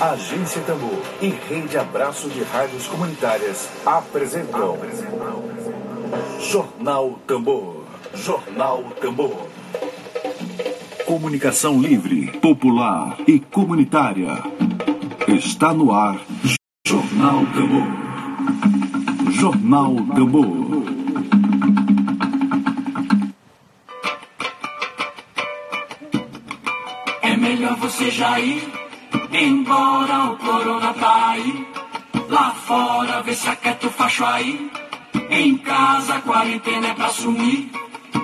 Agência Tambor e Rede Abraço de Rádios Comunitárias apresentam Jornal Tambor. Jornal Tambor. Comunicação livre, popular e comunitária. Está no ar. Jornal Tambor. Jornal Tambor. É melhor você já ir embora, o corona tá aí. Lá fora, vê se aquieta o facho aí. Em casa, a quarentena é pra sumir.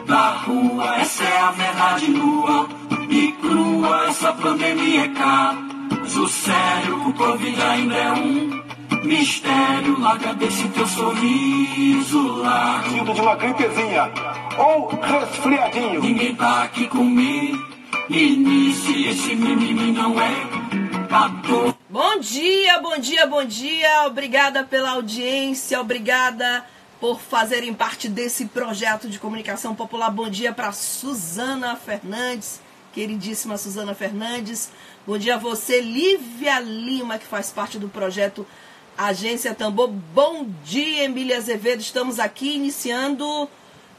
Da rua, essa é a verdade nua e crua. Essa pandemia é caso sério. O Covid ainda é um mistério. Larga desse teu sorriso largo. Sinto de uma gripezinha ou resfriadinho. Ninguém tá aqui comigo. E nisso esse mimimi não é Bom dia, bom dia, bom dia. Obrigada pela audiência, obrigada por fazerem parte desse projeto de comunicação popular. Bom dia para Suzana Fernandes, queridíssima Suzana Fernandes. Bom dia a você, Lívia Lima, que faz parte do projeto Agência Tambor. Bom dia, Emília Azevedo. Estamos aqui iniciando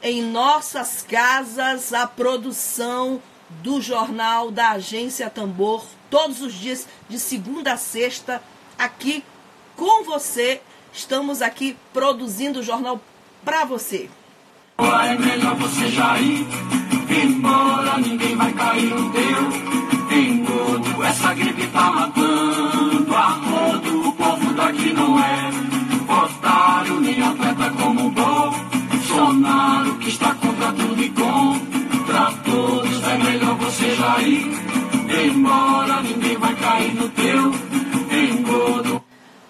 em nossas casas a produção do jornal da Agência Tambor, todos os dias, de segunda a sexta, aqui com você. Estamos aqui produzindo o jornal para você. É melhor você já ir embora, ninguém vai cair no teu engodo. Essa gripe tá matando a rodo. O povo daqui não é otário, nem atleta como o Bolsonaro, que está contra tudo e contra todos. É melhor você já ir ninguém vai cair no teu engodo.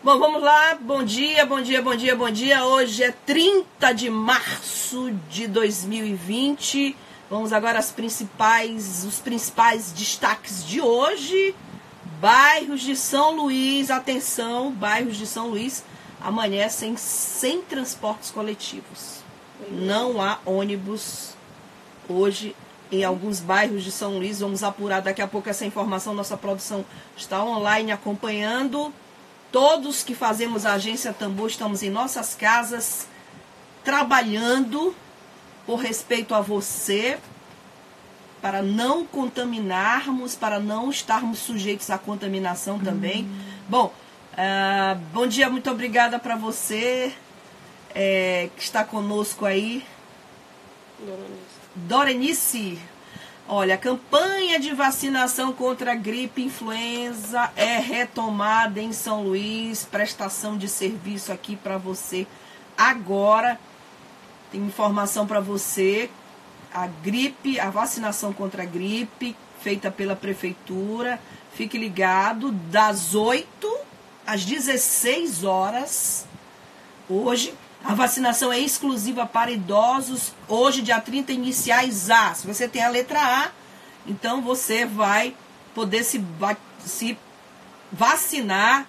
Bom, vamos lá. Bom dia, bom dia, bom dia, bom dia. Hoje é 30 de março de 2020. Vamos agora às principais, os principais destaques de hoje. Bairros de São Luís, atenção, bairros de São Luís amanhecem sem transportes coletivos. Não há ônibus hoje em alguns bairros de São Luís. Vamos apurar daqui a pouco essa informação. Nossa produção está online acompanhando. Todos que fazemos a agência Tambor estamos em nossas casas trabalhando por respeito a você, para não contaminarmos, para não estarmos sujeitos à contaminação também. Bom, ah, bom dia, muito obrigada para você é, que está conosco aí. Dorenice. Olha, a campanha de vacinação contra a gripe influenza é retomada em São Luís. Prestação de serviço aqui para você agora. Tem informação para você. A gripe, a vacinação contra a gripe, feita pela prefeitura. Fique ligado, das 8 às 16 horas. Hoje, a vacinação é exclusiva para idosos. Hoje, dia 30, iniciais A. Se você tem a letra A, então você vai poder se, se vacinar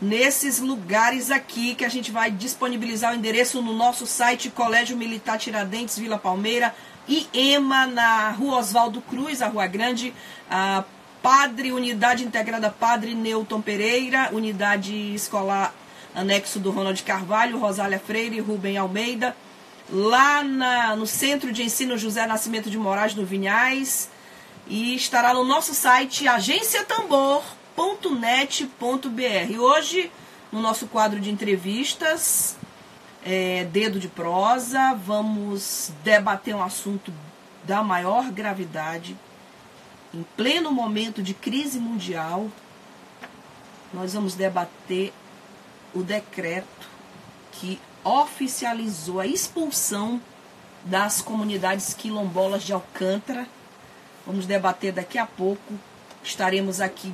nesses lugares aqui que a gente vai disponibilizar o endereço no nosso site Colégio Militar Tiradentes, Vila Palmeira e EMA na Rua Oswaldo Cruz, a Rua Grande, a Padre Unidade Integrada Padre Newton Pereira, Unidade Escolar anexo do Ronald Carvalho, Rosália Freire, Rubem Almeida, lá na, no Centro de Ensino José Nascimento de Moraes, no Vinhais, e estará no nosso site agenciatambor.net.br. Hoje, no nosso quadro de entrevistas, é, Dedo de Prosa, vamos debater um assunto da maior gravidade, em pleno momento de crise mundial, nós vamos debater o decreto que oficializou a expulsão das comunidades quilombolas de Alcântara. Vamos debater daqui a pouco. Estaremos aqui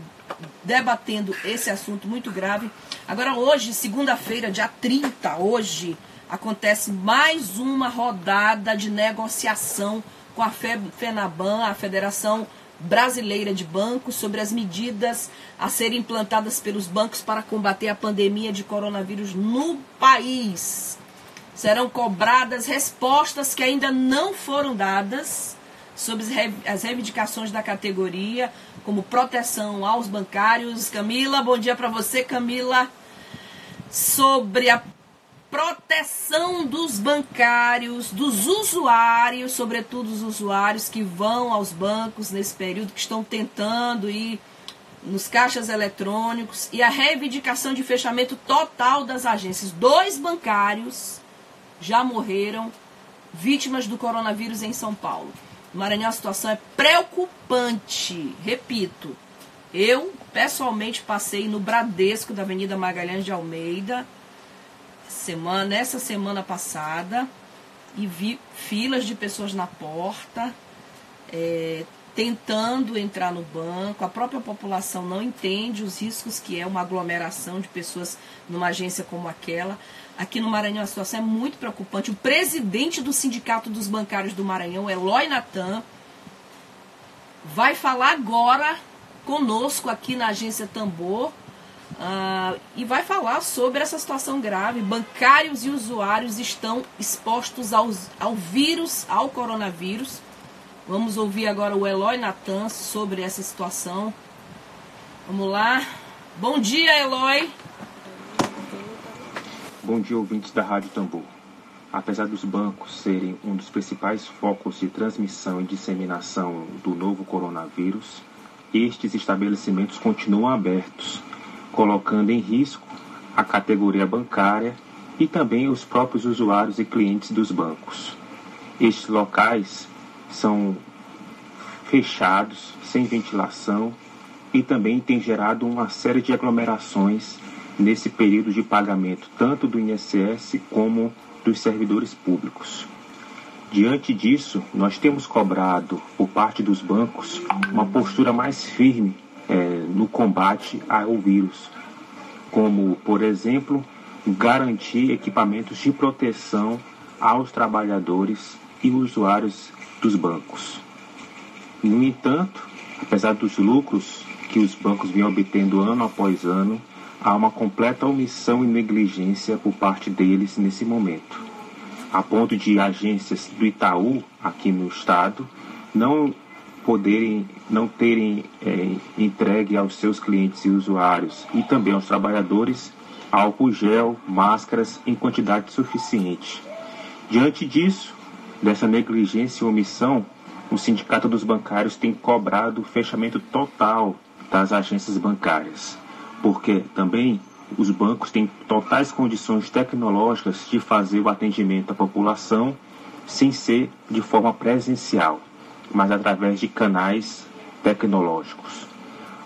debatendo esse assunto muito grave. Agora, hoje, segunda-feira, dia 30, hoje, acontece mais uma rodada de negociação com a FENABAN, a Federação Brasileira de Bancos sobre as medidas a serem implantadas pelos bancos para combater a pandemia de coronavírus no país. Serão cobradas respostas que ainda não foram dadas sobre as reivindicações da categoria, como proteção aos bancários. Camila, bom dia para você, Camila. Sobre a proteção dos bancários, dos usuários, sobretudo os usuários que vão aos bancos nesse período, que estão tentando ir nos caixas eletrônicos e a reivindicação de fechamento total das agências. Dois bancários já morreram vítimas do coronavírus em São Paulo. No Maranhão a situação é preocupante. Repito, eu pessoalmente passei no Bradesco da Avenida Magalhães de Almeida semana, essa semana passada e vi filas de pessoas na porta. É, tentando entrar no banco, a própria população não entende os riscos que é uma aglomeração de pessoas numa agência como aquela. Aqui no Maranhão a situação é muito preocupante. O presidente do Sindicato dos Bancários do Maranhão, Eloy Natan, vai falar agora conosco aqui na agência Tambor uh, e vai falar sobre essa situação grave. Bancários e usuários estão expostos ao vírus, ao coronavírus. Vamos ouvir agora o Eloy Natan sobre essa situação. Vamos lá. Bom dia, Eloy. Bom dia, ouvintes da Rádio Tambor. Apesar dos bancos serem um dos principais focos de transmissão e disseminação do novo coronavírus, estes estabelecimentos continuam abertos, colocando em risco a categoria bancária e também os próprios usuários e clientes dos bancos. Estes locais são fechados, sem ventilação e também tem gerado uma série de aglomerações nesse período de pagamento, tanto do INSS como dos servidores públicos. Diante disso, nós temos cobrado por parte dos bancos uma postura mais firme é, no combate ao vírus, como, por exemplo, garantir equipamentos de proteção aos trabalhadores e usuários dos bancos. No entanto, apesar dos lucros que os bancos vinham obtendo ano após ano, há uma completa omissão e negligência por parte deles nesse momento, a ponto de agências do Itaú, aqui no estado, não poderem, não terem é, entregue aos seus clientes e usuários e também aos trabalhadores álcool gel, máscaras em quantidade suficiente. Diante disso, dessa negligência e omissão, o Sindicato dos Bancários tem cobrado o fechamento total das agências bancárias, porque também os bancos têm totais condições tecnológicas de fazer o atendimento à população sem ser de forma presencial, mas através de canais tecnológicos.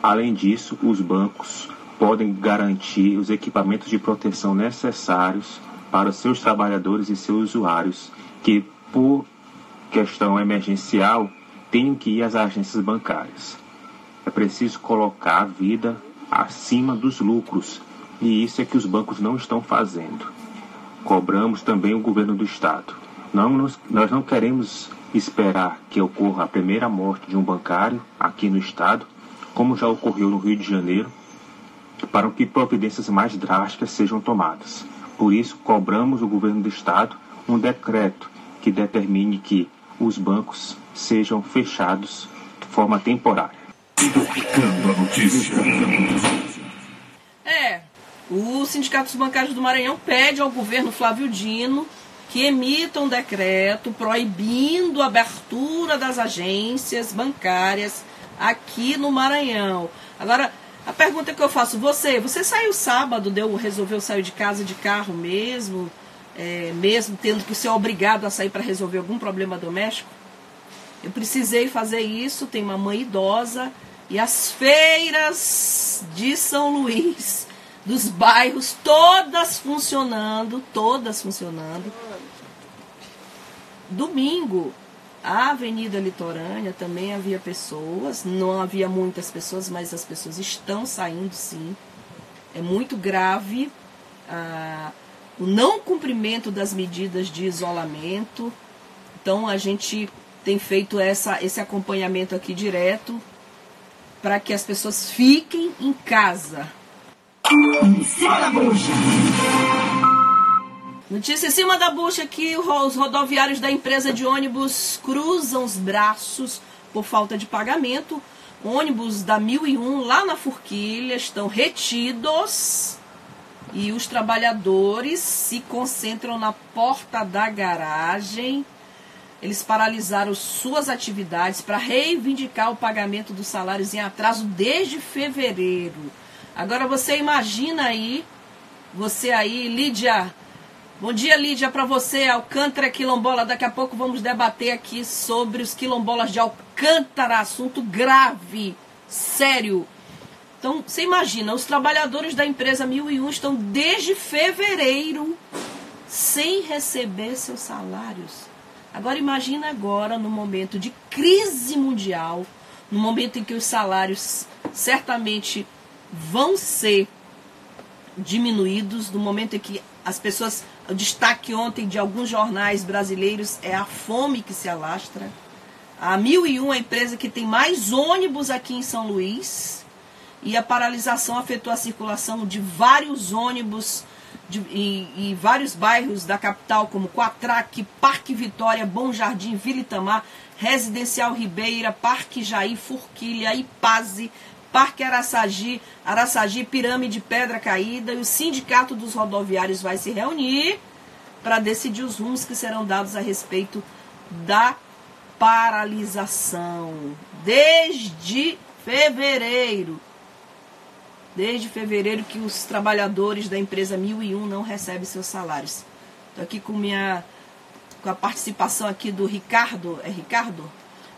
Além disso, os bancos podem garantir os equipamentos de proteção necessários para seus trabalhadores e seus usuários que por questão emergencial, tenham que ir às agências bancárias. É preciso colocar a vida acima dos lucros, e isso é que os bancos não estão fazendo. Cobramos também o governo do Estado. Não nós não queremos esperar que ocorra a primeira morte de um bancário aqui no Estado, como já ocorreu no Rio de Janeiro, para que providências mais drásticas sejam tomadas. Por isso, cobramos o governo do Estado um decreto que determine que os bancos sejam fechados de forma temporária. a notícia. É, o Sindicato dos Bancários do Maranhão pede ao governo Flávio Dino que emita um decreto proibindo a abertura das agências bancárias aqui no Maranhão. Agora, a pergunta que eu faço, você, você saiu sábado, deu, resolveu sair de casa de carro mesmo? é, mesmo tendo que ser obrigado a sair para resolver algum problema doméstico. Eu precisei fazer isso, tenho uma mãe idosa e as feiras de São Luís, dos bairros, todas funcionando, todas funcionando. Domingo, a Avenida Litorânea também havia pessoas, não havia muitas pessoas, mas as pessoas estão saindo sim. É muito grave. Ah, o não cumprimento das medidas de isolamento. Então a gente tem feito essa, esse acompanhamento aqui direto para que as pessoas fiquem em casa. Notícia em cima da bucha que os rodoviários da empresa de ônibus cruzam os braços por falta de pagamento. ônibus da 1001 lá na Forquilha estão retidos e os trabalhadores se concentram na porta da garagem. Eles paralisaram suas atividades para reivindicar o pagamento dos salários em atraso desde fevereiro. Agora você imagina aí, você aí, Lídia. Bom dia, Lídia, para você, Alcântara Quilombola. Daqui a pouco vamos debater aqui sobre os quilombolas de Alcântara, assunto grave, sério. Então, você imagina, os trabalhadores da empresa 1001 estão desde fevereiro sem receber seus salários. Agora imagina agora no momento de crise mundial, no momento em que os salários certamente vão ser diminuídos, no momento em que as pessoas, o destaque ontem de alguns jornais brasileiros é a fome que se alastra. A 1001 é a empresa que tem mais ônibus aqui em São Luís e a paralisação afetou a circulação de vários ônibus de, em, vários bairros da capital, como Quatraque, Parque Vitória, Bom Jardim, Vila Itamar, Residencial Ribeira, Parque Jair, Forquilha, Ipaze, Parque Araçagi, Araçagi, Pirâmide, Pedra Caída. E o Sindicato dos Rodoviários vai se reunir para decidir os rumos que serão dados a respeito da paralisação. Desde fevereiro desde fevereiro que os trabalhadores da empresa 1001 não recebem seus salários. Estou aqui com minha com a participação aqui do Ricardo, é Ricardo?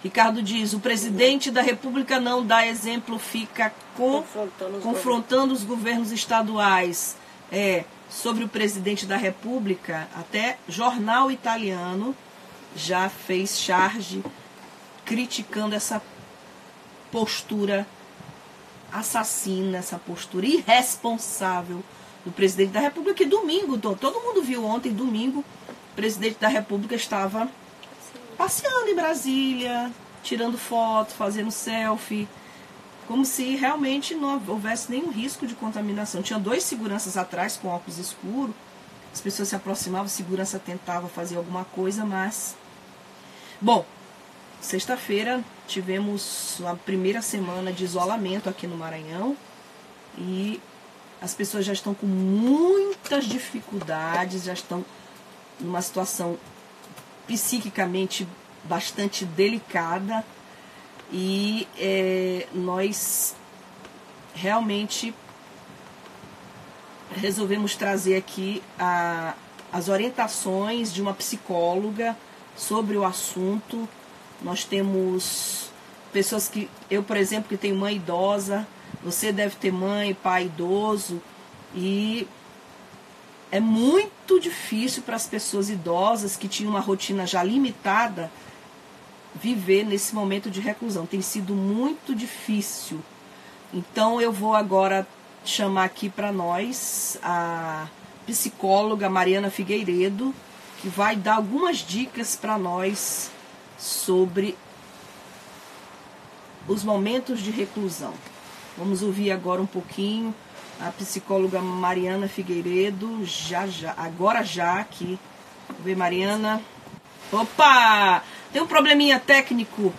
Ricardo diz: "O presidente da República não dá exemplo, fica com, confrontando, os, confrontando os governos estaduais". É, sobre o presidente da República, até jornal italiano já fez charge criticando essa postura assassina, essa postura irresponsável do presidente da República, que domingo, todo mundo viu ontem, domingo, o presidente da República estava passeando em Brasília, tirando foto, fazendo selfie, como se realmente não houvesse nenhum risco de contaminação. Tinha dois seguranças atrás com óculos escuros, as pessoas se aproximavam, segurança tentava fazer alguma coisa, mas. Bom, Sexta-feira tivemos a primeira semana de isolamento aqui no Maranhão e as pessoas já estão com muitas dificuldades, já estão numa situação psiquicamente bastante delicada e é, nós realmente resolvemos trazer aqui a, as orientações de uma psicóloga sobre o assunto. Nós temos pessoas que, eu, por exemplo, que tenho mãe idosa, você deve ter mãe, pai idoso, e é muito difícil para as pessoas idosas que tinham uma rotina já limitada viver nesse momento de reclusão. Tem sido muito difícil. Então eu vou agora chamar aqui para nós a psicóloga Mariana Figueiredo, que vai dar algumas dicas para nós sobre os momentos de reclusão. Vamos ouvir agora um pouquinho a psicóloga Mariana Figueiredo, já já, agora já aqui. Vamos ver Mariana. Opa! Tem um probleminha técnico,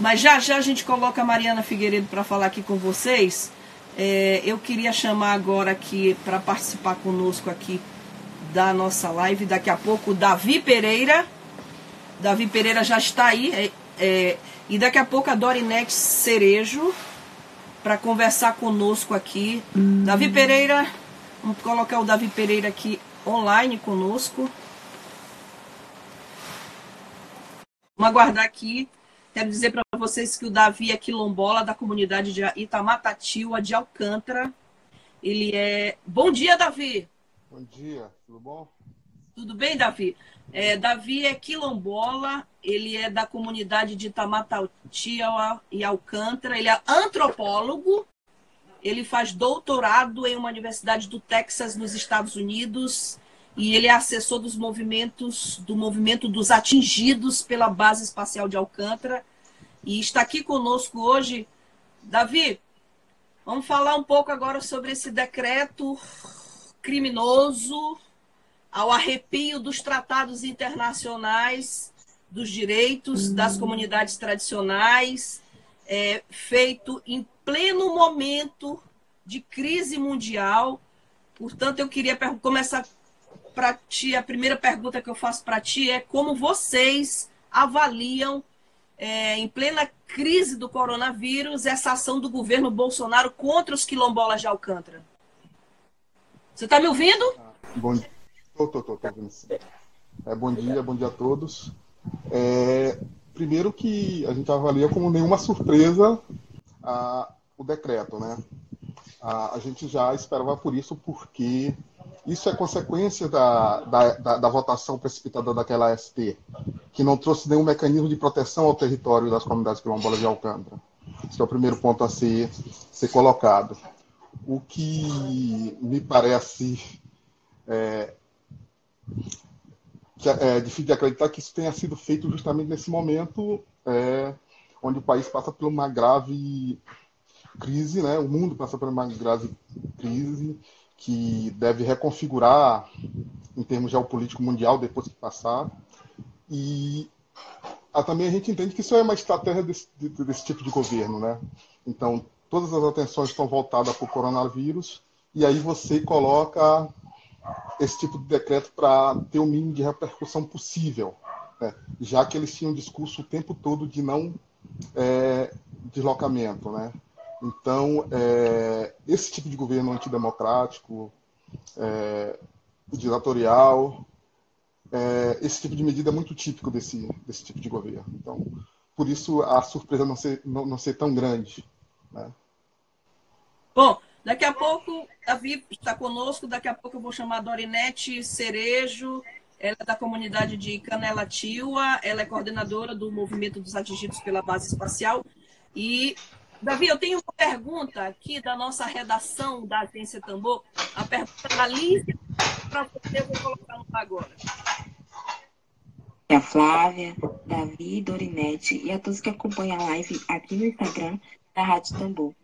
mas já já a gente coloca a Mariana Figueiredo para falar aqui com vocês. É, eu queria chamar agora aqui para participar conosco aqui da nossa live daqui a pouco Davi Pereira. Davi Pereira já está aí. É, é, e daqui a pouco a Dorinete Cerejo para conversar conosco aqui. Hum. Davi Pereira, vamos colocar o Davi Pereira aqui online conosco. Vamos aguardar aqui. Quero dizer para vocês que o Davi é quilombola da comunidade de Itamatatiua de Alcântara. Ele é. Bom dia, Davi! Bom dia, tudo bom? Tudo bem, Davi? É, Davi é quilombola, ele é da comunidade de Tamatautia e Alcântara, ele é antropólogo, ele faz doutorado em uma universidade do Texas, nos Estados Unidos, e ele é assessor dos movimentos, do movimento dos atingidos pela Base Espacial de Alcântara, e está aqui conosco hoje. Davi, vamos falar um pouco agora sobre esse decreto criminoso ao arrepio dos tratados internacionais, dos direitos das comunidades tradicionais é, feito em pleno momento de crise mundial. Portanto, eu queria começar para ti. A primeira pergunta que eu faço para ti é como vocês avaliam, é, em plena crise do coronavírus, essa ação do governo Bolsonaro contra os quilombolas de Alcântara. Você está me ouvindo? Bom dia. Tô, tô, tô, tô sim. É, bom dia, bom dia a todos. É, primeiro que a gente avalia como nenhuma surpresa a, o decreto, né? A, a, gente já esperava por isso, porque isso é consequência da, da, da, da votação precipitada daquela ST, que não trouxe nenhum mecanismo de proteção ao território das comunidades quilombolas de Alcântara. Esse é o primeiro ponto a ser, ser colocado. O que me parece é, é, é difícil de acreditar que isso tenha sido feito justamente nesse momento é, onde o país passa por uma grave crise, né? o mundo passa por uma grave crise que deve reconfigurar em termos geopolítico mundial depois que passar. E também a gente entende que isso é uma estratégia desse, desse tipo de governo. Né? Então, todas as atenções estão voltadas para o coronavírus, e aí você coloca esse tipo de decreto para ter o mínimo de repercussão possível, né? já que eles tinham um discurso o tempo todo de não é, deslocamento. Né? Então, é, esse tipo de governo antidemocrático, é, ditatorial, é, esse tipo de medida é muito típico desse, desse tipo de governo. Então, por isso a surpresa não ser, não, não ser tão grande. Né? Bom, Daqui a pouco, Davi está conosco, daqui a pouco eu vou chamar a Dorinete Cerejo, ela é da comunidade de Canela Tiwa, ela é coordenadora do movimento dos atingidos pela base espacial. E, Davi, eu tenho uma pergunta aqui da nossa redação da Agência Tambor, a pergunta da Lícia, para você, eu vou colocar no agora. A Flávia, Davi, Dorinete e a todos que acompanham a live aqui no Instagram da Rádio Tambor.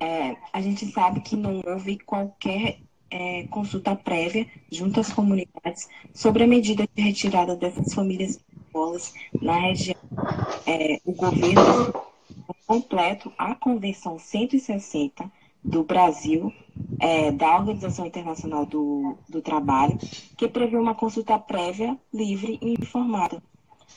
É, a gente sabe que não houve qualquer é, consulta prévia junto às comunidades sobre a medida de retirada dessas famílias bolas na região. É, o governo completo a Convenção 160 do Brasil, é, da Organização Internacional do, do Trabalho, que prevê uma consulta prévia, livre e informada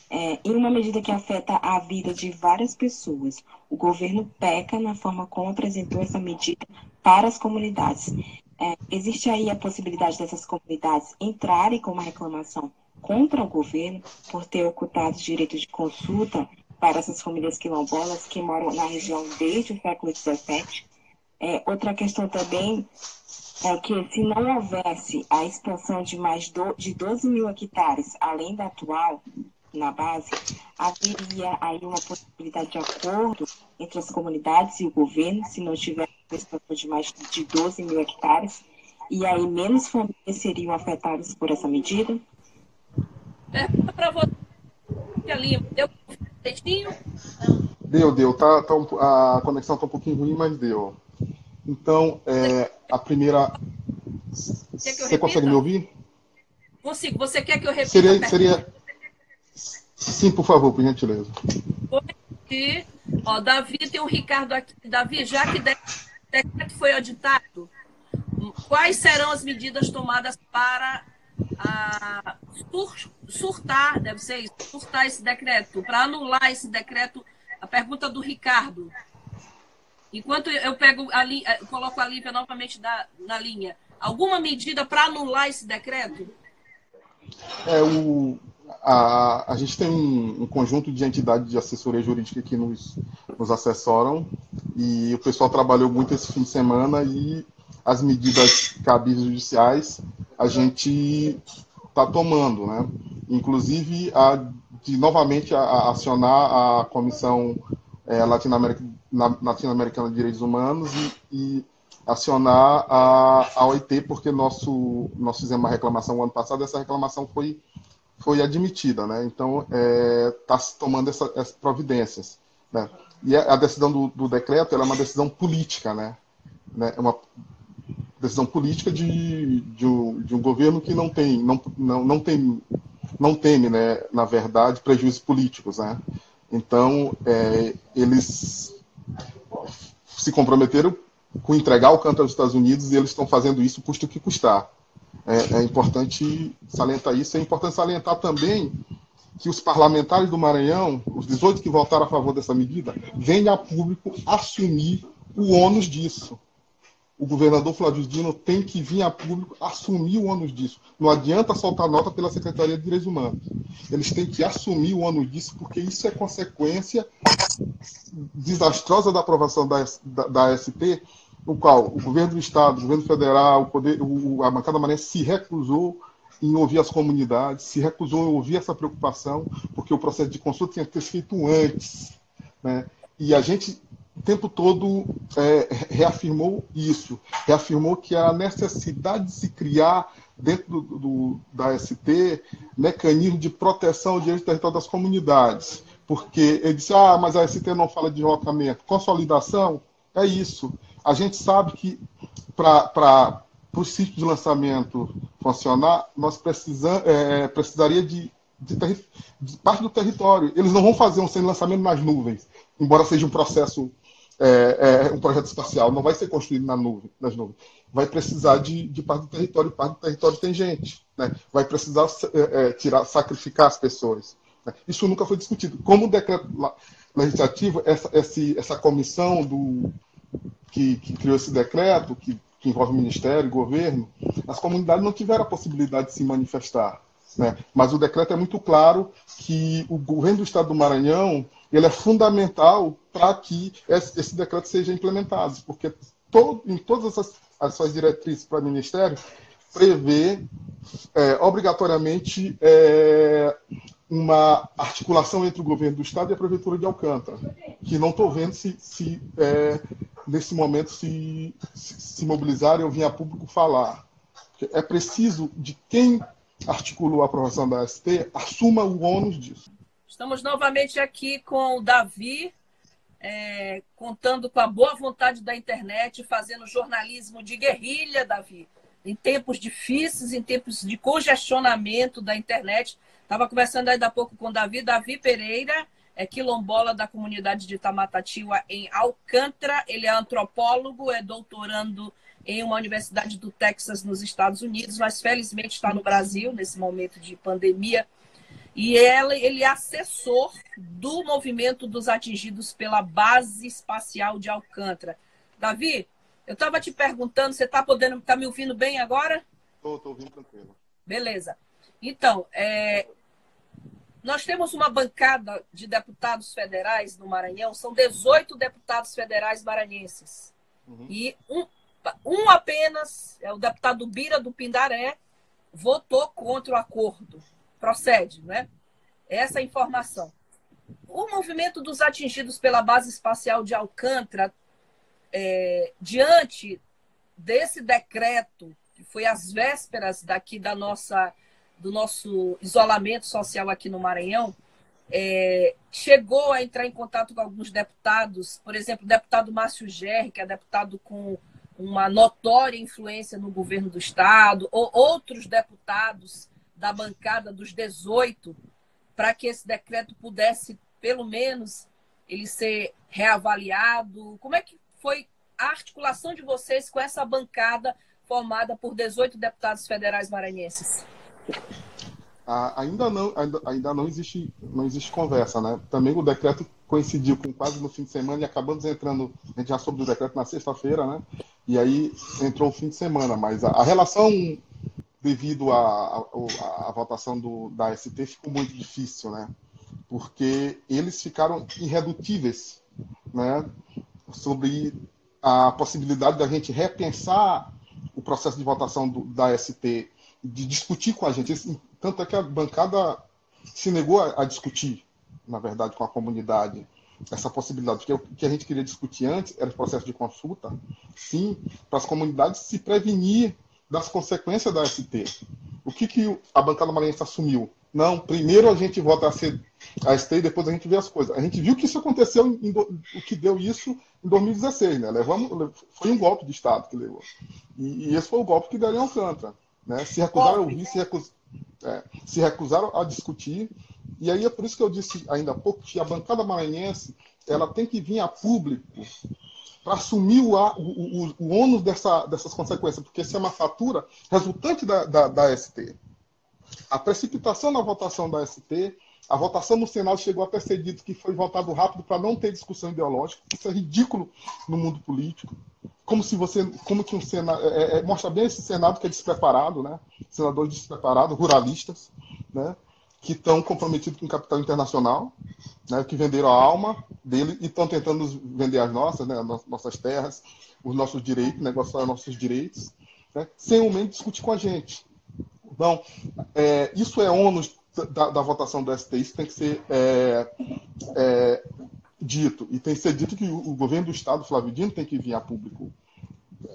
é, em uma medida que afeta a vida de várias pessoas. O governo peca na forma como apresentou essa medida para as comunidades. É, existe aí a possibilidade dessas comunidades entrarem com uma reclamação contra o governo por ter ocultado direito de consulta para essas famílias quilombolas que moram na região desde o século XVII. É, outra questão também é que se não houvesse a expansão de mais do, de 12 mil hectares, além da atual, na base, haveria aí uma possibilidade de acordo entre as comunidades e o governo, se não tiver expansão de mais de 12 mil hectares, e aí menos famílias seriam afetadas por essa medida? É, para você, Lima, deu certinho? Deu, deu. Tá, tá, a conexão está um pouquinho ruim, mas deu. Então, é, a primeira. Você consegue me ouvir? Consigo. Você quer que eu repita? Seria, seria, Sim, por favor, por gentileza. E, ó, Davi tem o Ricardo aqui. Davi, já que o decreto foi auditado, quais serão as medidas tomadas para a, sur, surtar, deve ser isso, surtar esse decreto, para anular esse decreto? A pergunta do Ricardo. Enquanto eu pego a li, eh, coloco a Lívia novamente na, na linha, alguma medida para anular esse decreto? É, o, a, a gente tem um, um, conjunto de entidades de assessoria jurídica que nos, nos assessoram e o pessoal trabalhou muito esse fim de semana e as medidas cabíveis judiciais a gente está tomando, né? Inclusive a, de novamente a, a acionar a Comissão é, Latino-Americana Latino de Direitos Humanos e, e acionar a, a OIT, porque nosso, nós fizemos uma reclamação ano passado, essa reclamação foi foi admitida, né? Então está é, tá tomando essa, essas providências, né? E a decisão do, do decreto é uma decisão política, né? né? É uma decisão política de, de, um, de um governo que não tem, não, não, não tem, não teme, né? Na verdade, prejuízos políticos, né? Então é, eles se comprometeram com entregar o canto aos Estados Unidos e eles estão fazendo isso custo que custar. É, é, importante salientar isso. É importante salientar também que os parlamentares do Maranhão, os 18 que votaram a favor dessa medida, venham a público assumir o ônus disso. O governador Flávio Dino tem que vir a público assumir o ônus disso. Não adianta soltar nota pela Secretaria de Direitos Humanos. Eles têm que assumir o ônus disso, porque isso é consequência desastrosa da aprovação da, da, da ST, no qual o governo do Estado, o governo federal, o poder, o, a bancada maranhense se recusou em ouvir as comunidades, se recusou em ouvir essa preocupação, porque o processo de consulta tinha que ter feito antes. Né? E a gente o tempo todo é, reafirmou isso, reafirmou que a necessidade de se criar dentro do, do, da ST mecanismo de proteção ao direito territorial das comunidades. Porque ele disse, ah, mas a ST não fala de locamento. Consolidação é isso. A gente sabe que para o sítio de lançamento funcionar, nós precisam, é, precisaria de, de, de, parte do território. Eles não vão fazer um sem lançamento nas nuvens, embora seja um processo, é, é, um projeto espacial, não vai ser construído na nuvem, nas nuvens. Vai precisar de, de parte do território, parte do território tem gente. Né? Vai precisar é, é, tirar, sacrificar as pessoas. Né? Isso nunca foi discutido. Como o decreto legislativo, essa, essa comissão do, que, que criou esse decreto, que que envolve Ministério e governo, as comunidades não tiveram a possibilidade de se manifestar. Né? Mas o decreto é muito claro que o governo do Estado do Maranhão ele é fundamental para que esse, esse, decreto seja implementado, porque todo, em todas as, as suas diretrizes para o Ministério prevê é, obrigatoriamente é, uma articulação entre o governo do Estado e a Prefeitura de Alcântara, que não estou vendo se, se é, nesse momento, se, se, mobilizarem ou vir a público falar. É preciso de quem articulou a aprovação da ST assuma o ônus disso. Estamos novamente aqui com o Davi, é, contando com a boa vontade da internet, fazendo jornalismo de guerrilha, Davi, em tempos difíceis, em tempos de congestionamento da internet. Estava conversando ainda há pouco com o Davi, Davi Pereira, é quilombola da comunidade de Tamatatiwa, em Alcântara. Ele é antropólogo, é doutorando em uma universidade do Texas, nos Estados Unidos, mas felizmente está no Brasil nesse momento de pandemia. E ele, ele é assessor do movimento dos atingidos pela Base Espacial de Alcântara. Davi, eu estava te perguntando, você está podendo, tá me ouvindo bem agora? Estou, estou ouvindo tranquilo. Beleza. Então, é, nós temos uma bancada de deputados federais no Maranhão, são 18 deputados federais maranhenses. Uhum. E um, um apenas, é o deputado Bira do Pindaré, votou contra o acordo. Procede, né? Essa é informação. O movimento dos atingidos pela base espacial de Alcântara, é, diante desse decreto, que foi às vésperas daqui da nossa do nosso isolamento social aqui no Maranhão, é, chegou a entrar em contato com alguns deputados, por exemplo, o deputado Márcio Gerri, que é deputado com uma notória influência no governo do Estado, ou outros deputados da bancada dos 18, para que esse decreto pudesse, pelo menos, ele ser reavaliado. Como é que foi a articulação de vocês com essa bancada formada por 18 deputados federais maranhenses? Ah, ainda não, ainda, ainda não existe, não existe conversa, né? Também o decreto coincidiu com quase no fim de semana e acabamos entrando, a gente já soube do decreto na sexta-feira, né? E aí entrou o fim de semana, mas a, a relação devido à votação do, da ST ficou muito difícil, né? Porque eles ficaram irredutíveis, né? Sobre a possibilidade da gente repensar o processo de votação do, da ST de discutir com a gente. Tanto é que a bancada se negou a, a discutir, na verdade, com a comunidade essa possibilidade, porque o que a gente queria discutir antes era o processo de consulta, sim, para as comunidades se prevenir das consequências da ST. O que, que a bancada maranhense assumiu? Não, primeiro a gente vota a, ST e depois a gente vê as coisas. A gente viu que isso aconteceu, em, o que deu isso em 2016, né? Levamos, foi um golpe de Estado que levou. E, e esse foi o golpe que deram Alcântara. Né? Se recusaram a ouvir, se, recus... é, se recusaram a discutir. E aí é por isso que eu disse ainda há pouco que a bancada maranhense ela tem que vir a público para assumir o, o, o, o ônus dessa, dessas consequências, porque isso é uma fatura resultante da, da, da ST. A precipitação na votação da ST, a votação no Senado chegou até ser dito que foi votado rápido para não ter discussão ideológica. Isso é ridículo no mundo político. Como se você, como que um Senado, é, é, é, mostra bem esse Senado que é despreparado, né? Senadores despreparados, ruralistas, né? Que estão comprometidos com o capital internacional, né? Que venderam a alma dele e estão tentando vender as nossas, né? As nossas terras, os nossos direitos, negociar nossos direitos, né? sem o menos discutir com a gente. Então, é, isso é ônus da, da, votação do ST, isso tem que ser é, é, dito. E tem que ser dito que o, governo do Estado, Flávio Dino, tem que vir a público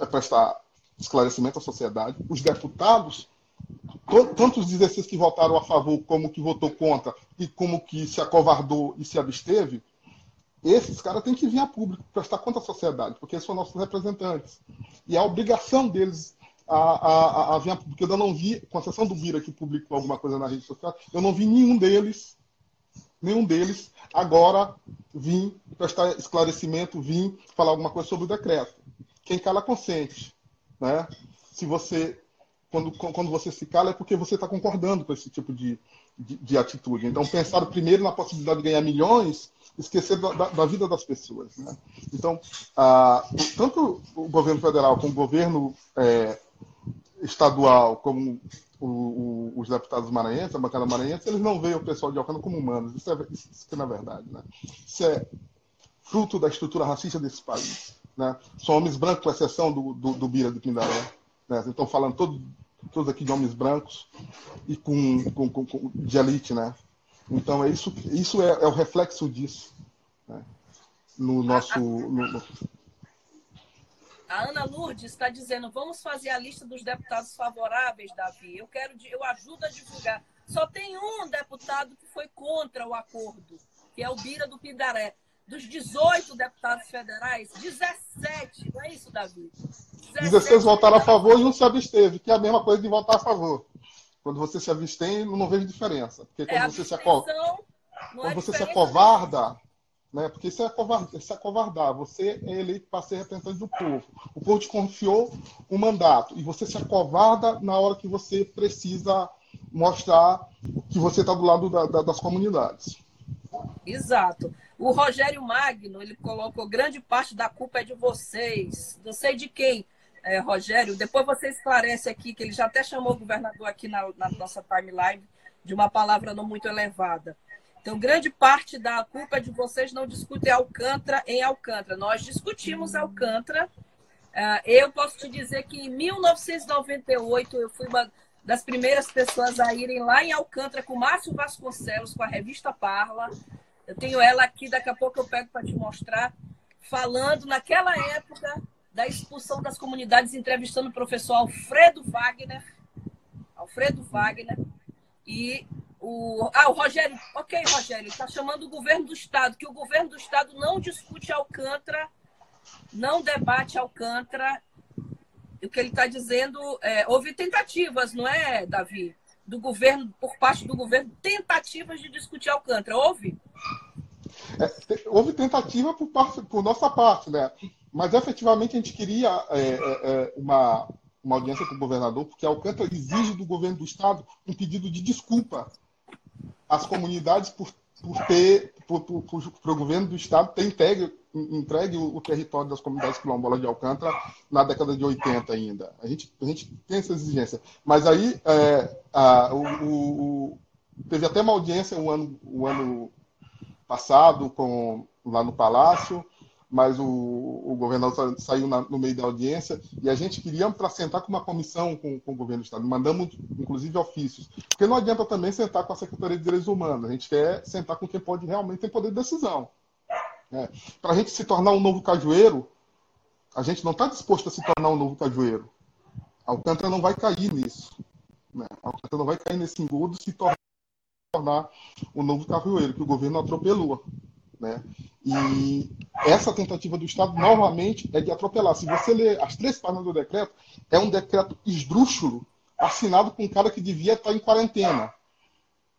é, prestar esclarecimento à sociedade. Os deputados, tanto os 16 que votaram a favor, como que votou contra, e como que se acovardou e se absteve, esses caras têm que vir a público prestar conta à sociedade, porque eles são nossos representantes. E a obrigação deles a, a, a, a porque eu não vi, com exceção do Vira que publicou alguma coisa na rede social, eu não vi nenhum deles, nenhum deles agora vir prestar esclarecimento, vir falar alguma coisa sobre o decreto. Quem cala consente, né? Se você quando, quando você se cala é porque você está concordando com esse tipo de, de, de, atitude. Então, pensar primeiro na possibilidade de ganhar milhões, esquecer da, da, da vida das pessoas. Né? Então, ah, tanto o governo federal como o governo é, estadual como o, o, os deputados maranhenses, a bancada maranhense, eles não veem o pessoal de Alcântara como humanos. Isso é, isso é na verdade. Né? Isso é fruto da estrutura racista desse país. Né? São homens brancos, com exceção do, do, do Bira de Pindaré. Né? Estão falando todo, todos aqui de homens brancos e com, com, com, com de elite. Né? Então, é isso, isso é, é o reflexo disso. Né? No nosso. No, a Ana Lourdes está dizendo: vamos fazer a lista dos deputados favoráveis, Davi. Eu quero, eu ajudo a divulgar. Só tem um deputado que foi contra o acordo, que é o Bira do Pindaré. Dos 18 deputados federais, 17, não é isso, Davi? 16 votaram a favor e um se absteve, que é a mesma coisa de votar a favor. Quando você se abstém, não vejo diferença. Porque quando é, você se, aco... quando é você se acovarda, né? Porque isso é, covardar, isso é covardar. Você é eleito para ser representante do povo. O povo te confiou um mandato e você se acovarda na hora que você precisa mostrar que você está do lado da, da, das comunidades. Exato. O Rogério Magno, ele colocou grande parte da culpa é de vocês. Não sei de quem, é, Rogério. Depois você esclarece aqui, que ele já até chamou o governador aqui na, na nossa timeline de uma palavra não muito elevada. Então, grande parte da culpa é de vocês não discutem Alcântara em Alcântara. Nós discutimos Alcântara. Uh, eu posso te dizer que em 1998 eu fui uma das primeiras pessoas a irem lá em Alcântara com Márcio Vasconcelos, com a revista Parla. Eu tenho ela aqui, daqui a pouco eu pego para te mostrar, falando naquela época da expulsão das comunidades, entrevistando o professor Alfredo Wagner. Alfredo Wagner. E o, ah, o Rogério, ok, Rogério, está chamando o governo do Estado, que o governo do Estado não discute Alcântara, não debate Alcântara. O que ele está dizendo, é, houve tentativas, não é, Davi? Do governo, por parte do governo, tentativas de discutir Alcântara. Houve? É, houve tentativa por, parte, por nossa parte, né? Mas efetivamente a gente queria é, é, é uma, uma audiência com o governador, porque Alcântara exige do governo do Estado um pedido de desculpa as comunidades por, por ter, para o governo do estado ter entregue, entregue o, o, território das comunidades quilombolas de Alcântara na década de 80 ainda. A gente, a gente tem essa exigência. Mas aí é, a, o, o, teve até uma audiência o um ano, um ano passado com, lá no Palácio, mas o, o governador saiu na, no meio da audiência e a gente queria para sentar com uma comissão com, com, o governo do Estado. Mandamos, inclusive, ofícios. Porque não adianta também sentar com a Secretaria de Direitos Humanos. A gente quer sentar com quem pode realmente ter poder de decisão. É. Para a gente se tornar um novo cajueiro, a gente não está disposto a se tornar um novo cajueiro. A Alcântara não vai cair nisso. Né? A Alcântara não vai cair nesse engodo se tornar, tornar um novo cajueiro, que o governo atropelou. Né? E essa tentativa do Estado, novamente, é de atropelar. Se você ler as três páginas do decreto, é um decreto esdrúxulo, assinado com um cara que devia estar em quarentena.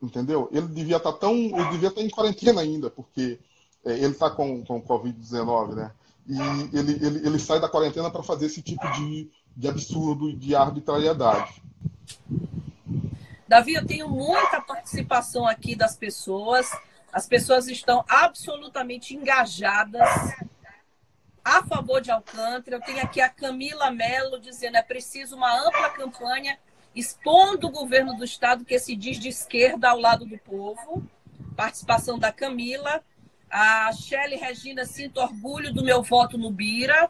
Entendeu? Ele devia estar tão. Ele devia estar em quarentena ainda, porque é, ele está com, com Covid-19, né? e ele, ele, ele sai da quarentena para fazer esse tipo de, de absurdo e de arbitrariedade. Davi, eu tenho muita participação aqui das pessoas. As pessoas estão absolutamente engajadas a favor de Alcântara. Eu tenho aqui a Camila Mello dizendo é preciso uma ampla campanha expondo o governo do estado que se diz de esquerda ao lado do povo. Participação da Camila. A Shelly Regina, sinto orgulho do meu voto no Bira.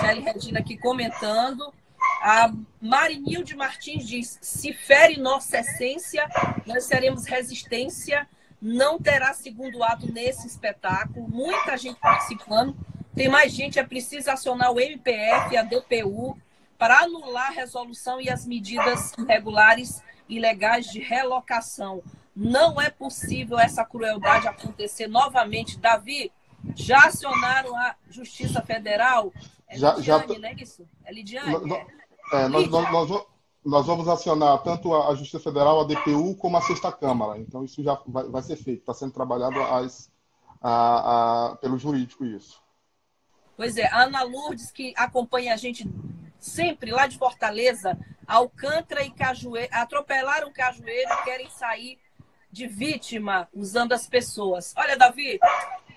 Shelly Regina aqui comentando. A Marinilde Martins diz: se fere nossa essência, nós seremos resistência. Não terá segundo ato nesse espetáculo. Muita gente participando. Tem mais gente, é preciso acionar o MPF, a DPU, para anular a resolução e as medidas irregulares e legais de relocação. Não é possível essa crueldade acontecer novamente. Davi, já acionaram a Justiça Federal? É já, Lidiane, já... não é isso? É Lidiane? é. É, nós, nós, nós, nós, vamos acionar tanto a Justiça Federal, a DPU, como a Sexta Câmara. Então, isso já vai, vai ser feito. Está sendo trabalhado as, a, a, pelo jurídico isso. Pois é, a Ana Lourdes, que acompanha a gente sempre lá de Fortaleza, Alcântara e Cajueiro, atropelaram Cajueiro e querem sair de vítima usando as pessoas. Olha, Davi,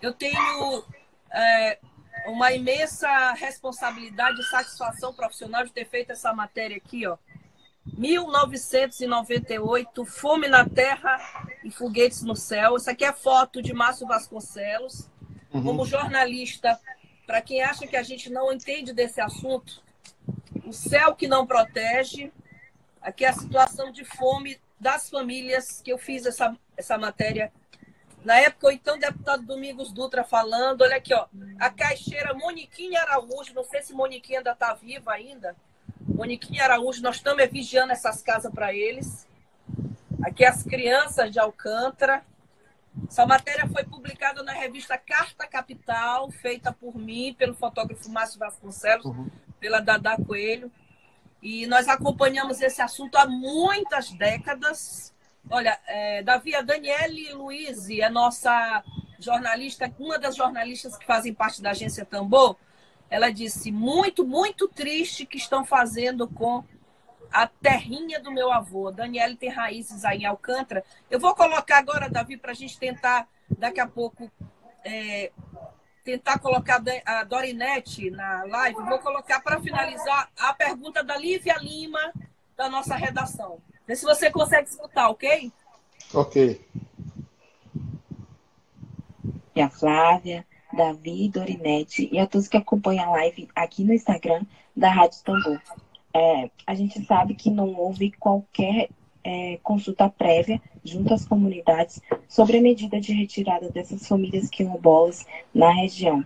eu tenho é, uma imensa responsabilidade e satisfação profissional de ter feito essa matéria aqui, ó. 1998, Fome na Terra e Foguetes no Céu. Essa aqui é foto de Márcio Vasconcelos. Uhum. Como jornalista, para quem acha que a gente não entende desse assunto, o céu que não protege, aqui é a situação de fome das famílias que eu fiz essa, essa matéria. Na época, o então deputado Domingos Dutra falando, olha aqui, ó, a caixeira Moniquinha Araújo, não sei se Moniquinha ainda está viva ainda. Moniquinha Araújo, nós estamos vigiando essas casas para eles. Aqui as crianças de Alcântara. Essa matéria foi publicada na revista Carta Capital, feita por mim, pelo fotógrafo Márcio Vasconcelos, uhum. pela Dada Coelho. E nós acompanhamos esse assunto há muitas décadas. Olha, é, Davi, a Daniele Luiz é nossa jornalista, uma das jornalistas que fazem parte da agência Tambor. Ela disse: muito, muito triste que estão fazendo com a terrinha do meu avô. Daniele tem raízes aí em Alcântara. Eu vou colocar agora, Davi, para a gente tentar, daqui a pouco, é, tentar colocar a Dorinete na live. Vou colocar para finalizar a pergunta da Lívia Lima, da nossa redação. Vê se você consegue escutar, ok? Ok. E a Flávia, Davi, Dorinete e a todos que acompanham a live aqui no Instagram da Rádio Tambor. É, a gente sabe que não houve qualquer é, consulta prévia junto às comunidades sobre a medida de retirada dessas famílias quilombolas na região.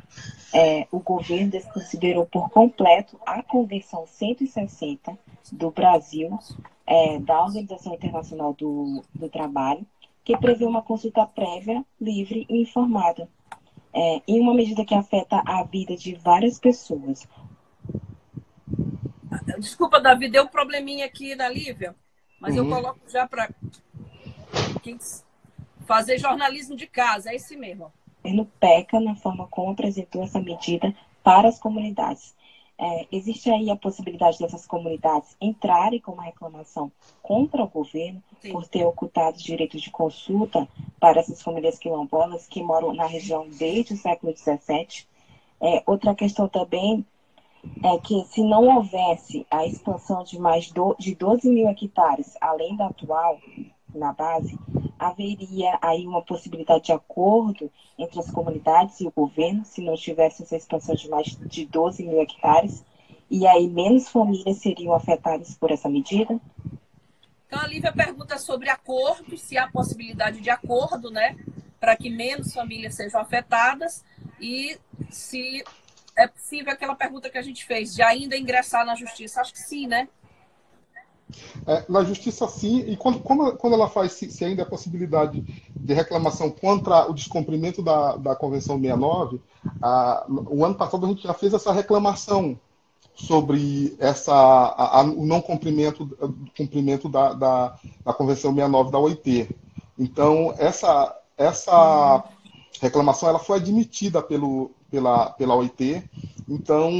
É, o governo desconsiderou por completo a Convenção 160 do Brasil, é, da Organização Internacional do, do Trabalho, que prevê uma consulta prévia, livre e informada, é, em uma medida que afeta a vida de várias pessoas. Desculpa, Davi, deu um probleminha aqui na Lívia, mas uhum. eu coloco já para quem fazer jornalismo de casa, é esse mesmo. O governo peca na forma como apresentou essa medida para as comunidades. É, existe aí a possibilidade dessas comunidades entrarem com uma reclamação contra o governo Sim. por ter ocultado os direitos de consulta para essas famílias quilombolas que moram na região desde o século XVII. É, outra questão também é que se não houvesse a expansão de mais do, de 12 mil hectares, além da atual, na base, haveria aí uma possibilidade de acordo entre as comunidades e o governo, se não tivesse essa expansão de mais de 12 mil hectares, e aí menos famílias seriam afetadas por essa medida? Então, a Lívia pergunta sobre acordo, se há possibilidade de acordo, né, para que menos famílias sejam afetadas, e se é possível aquela pergunta que a gente fez, de ainda ingressar na justiça? Acho que sim, né? É, na justiça, sim. E quando, quando, quando ela faz, se, se, ainda há possibilidade de reclamação contra o descumprimento da, da Convenção 69, a, o ano passado a gente já fez essa reclamação sobre essa, a, a, o não cumprimento, cumprimento da, da, da, Convenção 69 da OIT. Então, essa, essa reclamação ela foi admitida pelo, pela, pela OIT. Então,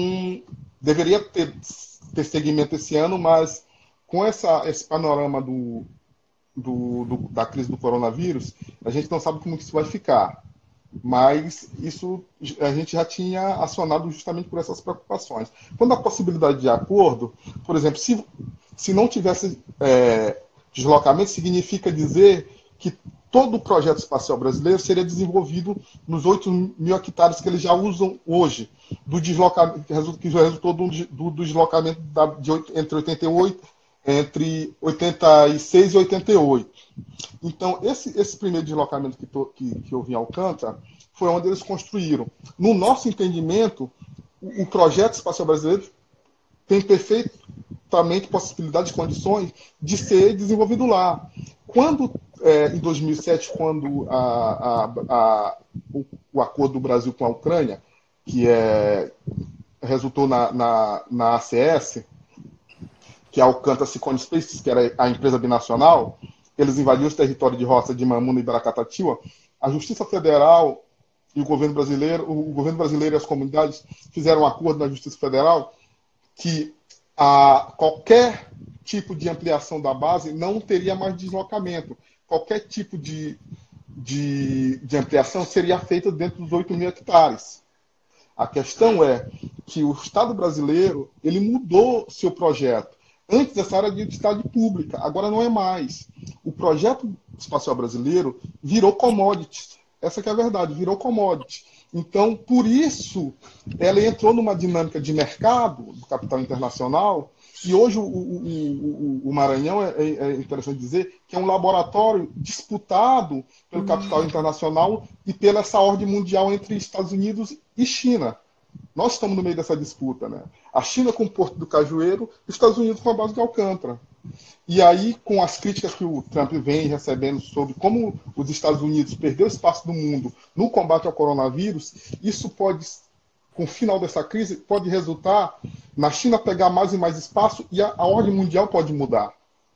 deveria ter, ter segmento esse ano, mas com essa, esse panorama do, do, do, da crise do coronavírus, a gente não sabe como que isso vai ficar. Mas isso a gente já tinha acionado justamente por essas preocupações. Quando a possibilidade de acordo, por exemplo, se, se não tivesse é, deslocamento, significa dizer que todo o projeto espacial brasileiro seria desenvolvido nos 8 mil hectares que eles já usam hoje, do deslocamento, que resultou do, do, do deslocamento da, de, entre 88 entre 86 e 88. Então, esse, esse primeiro deslocamento que, que, que houve em Alcântara foi onde eles construíram. No nosso entendimento, o, o projeto espacial brasileiro tem perfeitamente possibilidade e condições de ser desenvolvido lá. Quando, é, em 2007, quando a, a, a, o, o, acordo do Brasil com a Ucrânia, que é, resultou na, na, na ACS, que é a Alcântara Sicone Spaces, que era a empresa binacional, eles invadiram os territórios de roça de Mamuna e Baracatativa, a Justiça Federal e o governo brasileiro, o governo brasileiro e as comunidades fizeram um acordo na Justiça Federal que a, qualquer tipo de ampliação da base não teria mais deslocamento. Qualquer tipo de, de, de ampliação seria feita dentro dos 8 mil hectares. A questão é que o Estado brasileiro ele mudou seu projeto. Antes essa área de identidade pública, agora não é mais. O projeto espacial brasileiro virou commodity. Essa é a verdade, virou commodity. Então, por isso, ela entrou numa dinâmica de mercado do capital internacional, e hoje o, o, o, o Maranhão, é, é, é, interessante dizer, que é um laboratório disputado pelo capital internacional e pela essa ordem mundial entre Estados Unidos e China. Nós estamos no meio dessa disputa, né? A China com o Porto do Cajueiro, os Estados Unidos com a base de Alcântara. E aí, com as críticas que o Trump vem recebendo sobre como os Estados Unidos perdeu espaço do mundo no combate ao coronavírus, isso pode, com o final dessa crise, pode resultar na China pegar mais e mais espaço e a, a ordem mundial pode mudar.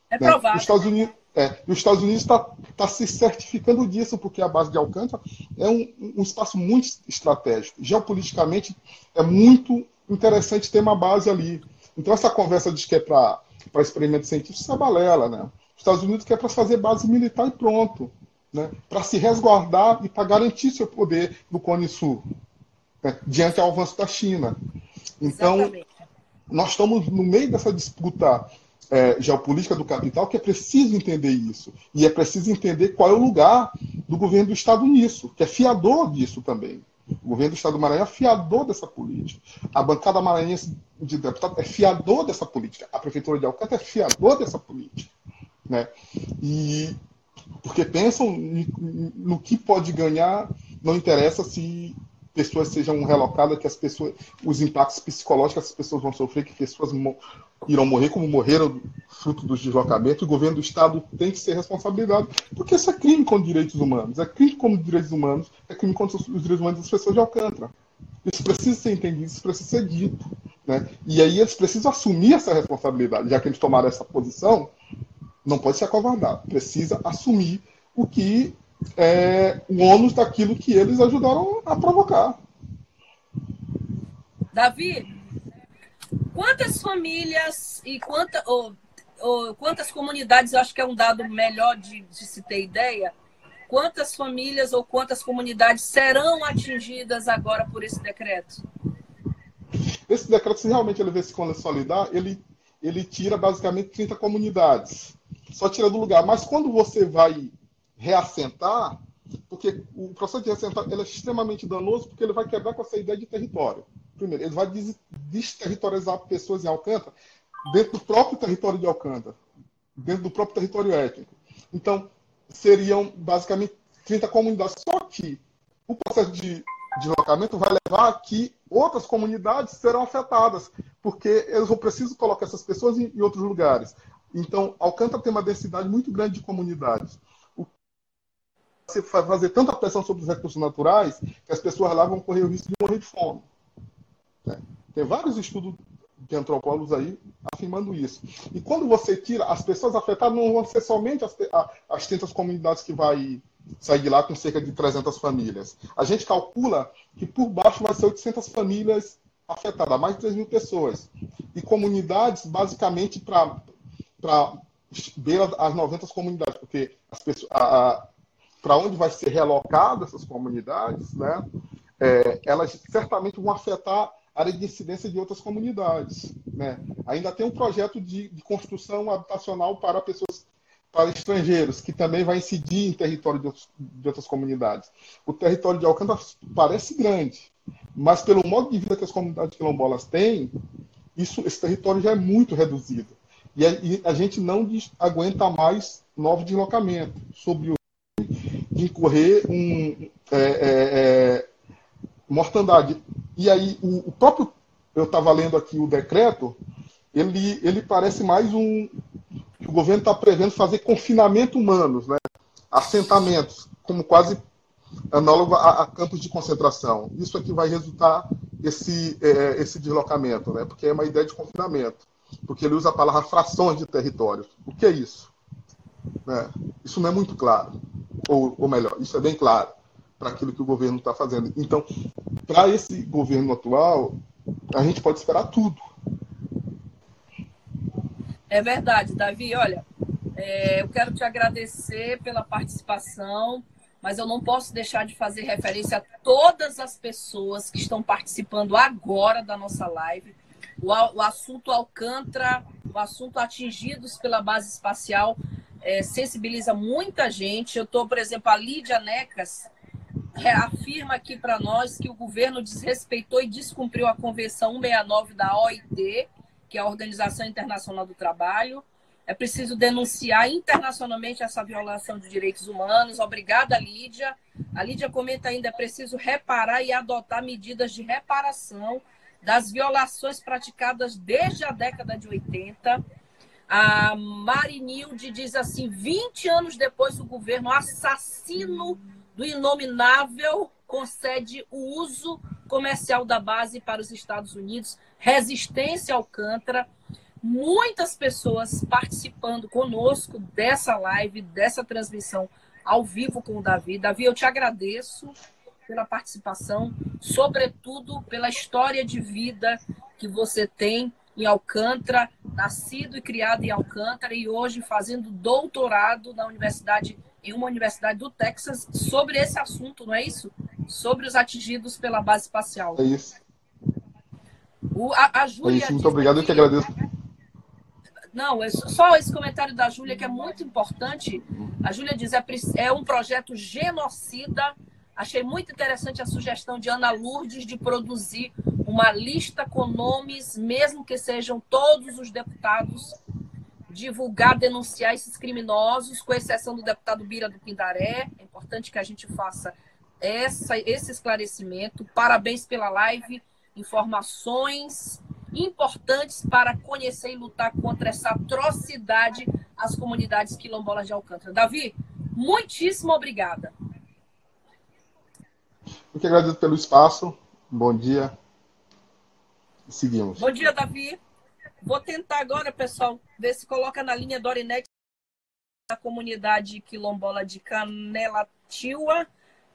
É né? provável. Os Estados Unidos, é, e os Estados Unidos está tá se certificando disso, porque a base de Alcântara é um, um espaço muito estratégico. Geopoliticamente, é muito interessante ter uma base ali. Então, essa conversa de que é para experimento científico, isso é balela. Né? Os Estados Unidos quer para fazer base militar e pronto. Né? Para se resguardar e para garantir seu poder no Cone Sul, né? diante ao avanço da China. Então, Exatamente. nós estamos no meio dessa disputa é, geopolítica do capital que é preciso entender isso. E é preciso entender qual é o lugar do governo do Estado nisso, que é fiador disso também. O governo do Estado do Maranhão é fiador dessa política. A bancada maranhense de deputados é fiador dessa política. A prefeitura de Alcântara é fiador dessa política. Né? E porque pensam no que pode ganhar, não interessa se pessoas sejam relocadas, que as pessoas, os impactos psicológicos que as pessoas vão sofrer, que pessoas irão morrer como morreram fruto dos deslocamentos, o governo do Estado tem que ser responsabilizado, porque isso é crime contra direitos humanos. É crime contra direitos humanos, é crime contra os direitos humanos das pessoas de Alcântara. Isso precisa ser entendido, isso precisa ser dito. Né? E aí eles precisam assumir essa responsabilidade, já que eles tomaram essa posição, não pode ser acovardado, precisa assumir o que é o ônus daquilo que eles ajudaram a provocar. Davi, Quantas famílias e quanta, ou, ou, quantas comunidades, acho que é um dado melhor de, de se ter ideia, quantas famílias ou quantas comunidades serão atingidas agora por esse decreto? Esse decreto, se realmente ele se consolidar, ele, ele tira basicamente 30 comunidades. Só tira do lugar. Mas quando você vai reassentar, porque o processo de reassentar é extremamente danoso, porque ele vai quebrar com essa ideia de território. Primeiro, ele vai desterritorializar pessoas em Alcântara dentro do próprio território de Alcântara, dentro do próprio território étnico. Então, seriam basicamente 30 comunidades. Só que o processo de deslocamento vai levar a que outras comunidades serão afetadas, porque eles vão precisar colocar essas pessoas em, em outros lugares. Então, Alcântara tem uma densidade muito grande de comunidades você fazer tanta pressão sobre os recursos naturais que as pessoas lá vão correr o risco de morrer de fome. Né? Tem vários estudos de antropólogos aí afirmando isso. E quando você tira, as pessoas afetadas não vão ser somente as, as 30 comunidades que vai sair de lá com cerca de 300 famílias. A gente calcula que por baixo vai ser 800 famílias afetadas, mais de 3 mil pessoas. E comunidades, basicamente, para beira as 90 comunidades, porque as pessoas, para onde vai ser relocado essas comunidades, né, é, elas certamente vão afetar a área de incidência de outras comunidades. Né? Ainda tem um projeto de, de construção habitacional para pessoas para estrangeiros, que também vai incidir em território de, outros, de, outras comunidades. O território de Alcântara parece grande, mas pelo modo de vida que as comunidades quilombolas têm, isso, esse território já é muito reduzido. E a, e a gente não aguenta mais novo deslocamento sobre o de incorrer um, é, é, é, mortandade. E aí, o, o próprio, eu estava lendo aqui o decreto, ele, ele parece mais um. O governo está prevendo fazer confinamento humanos, né? assentamentos, como quase análogo a, a, campos de concentração. Isso é que vai resultar esse, é, esse deslocamento, né? porque é uma ideia de confinamento. Porque ele usa a palavra frações de território. O que é isso? Né? Isso não é muito claro. Ou, ou melhor, isso é bem claro para aquilo que o governo está fazendo. Então, para esse governo atual, a gente pode esperar tudo. É verdade, Davi. Olha, é, eu quero te agradecer pela participação, mas eu não posso deixar de fazer referência a todas as pessoas que estão participando agora da nossa live. O, o assunto Alcântara, o assunto atingidos pela base espacial, é, sensibiliza muita gente. Eu estou, por exemplo, a Lídia Necas, reafirma aqui para nós que o governo desrespeitou e descumpriu a Convenção 169 da OIT, que é a Organização Internacional do Trabalho. É preciso denunciar internacionalmente essa violação de direitos humanos. Obrigada, Lídia. A Lídia comenta ainda: é preciso reparar e adotar medidas de reparação das violações praticadas desde a década de 80. A Marinilde diz assim: 20 anos depois, o governo assassino do inominável concede o uso comercial da base para os Estados Unidos, resistência ao Alcântara. Muitas pessoas participando conosco dessa live, dessa transmissão ao vivo com o Davi. Davi, eu te agradeço pela participação, sobretudo pela história de vida que você tem em Alcântara, nascido e criado em Alcântara e hoje fazendo doutorado na Universidade em uma universidade do Texas sobre esse assunto, não é isso? Sobre os atingidos pela base espacial. É isso. O, a, a Júlia é isso, muito obrigado, eu que agradeço. Não, é só esse comentário da Júlia que é muito importante. A Júlia diz é, é um projeto genocida. Achei muito interessante a sugestão de Ana Lourdes de produzir uma lista com nomes, mesmo que sejam todos os deputados divulgar, denunciar esses criminosos, com exceção do deputado Bira do Pindaré. É importante que a gente faça essa, esse esclarecimento. Parabéns pela live, informações importantes para conhecer e lutar contra essa atrocidade às comunidades quilombolas de Alcântara. Davi, muitíssimo obrigada. Eu que agradeço pelo espaço. Bom dia. Seguimos. Bom dia, Davi. Vou tentar agora, pessoal, ver se coloca na linha Dorinete da comunidade quilombola de Canelatiua.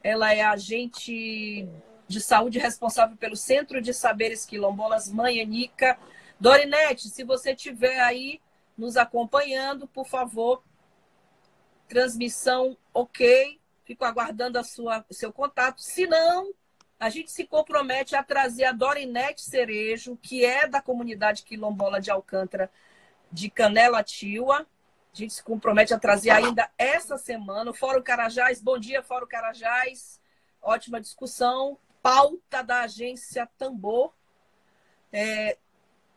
Ela é agente de saúde responsável pelo Centro de Saberes Quilombolas Manhanica. Dorinete, se você estiver aí nos acompanhando, por favor, transmissão ok. Fico aguardando a sua, o seu contato. Se não, a gente se compromete a trazer a Dorinete Cerejo, que é da comunidade quilombola de Alcântara, de Canela Tiwa. A gente se compromete a trazer ainda essa semana. O Fórum Carajás, bom dia, Fórum Carajás. Ótima discussão. Pauta da agência Tambor. É,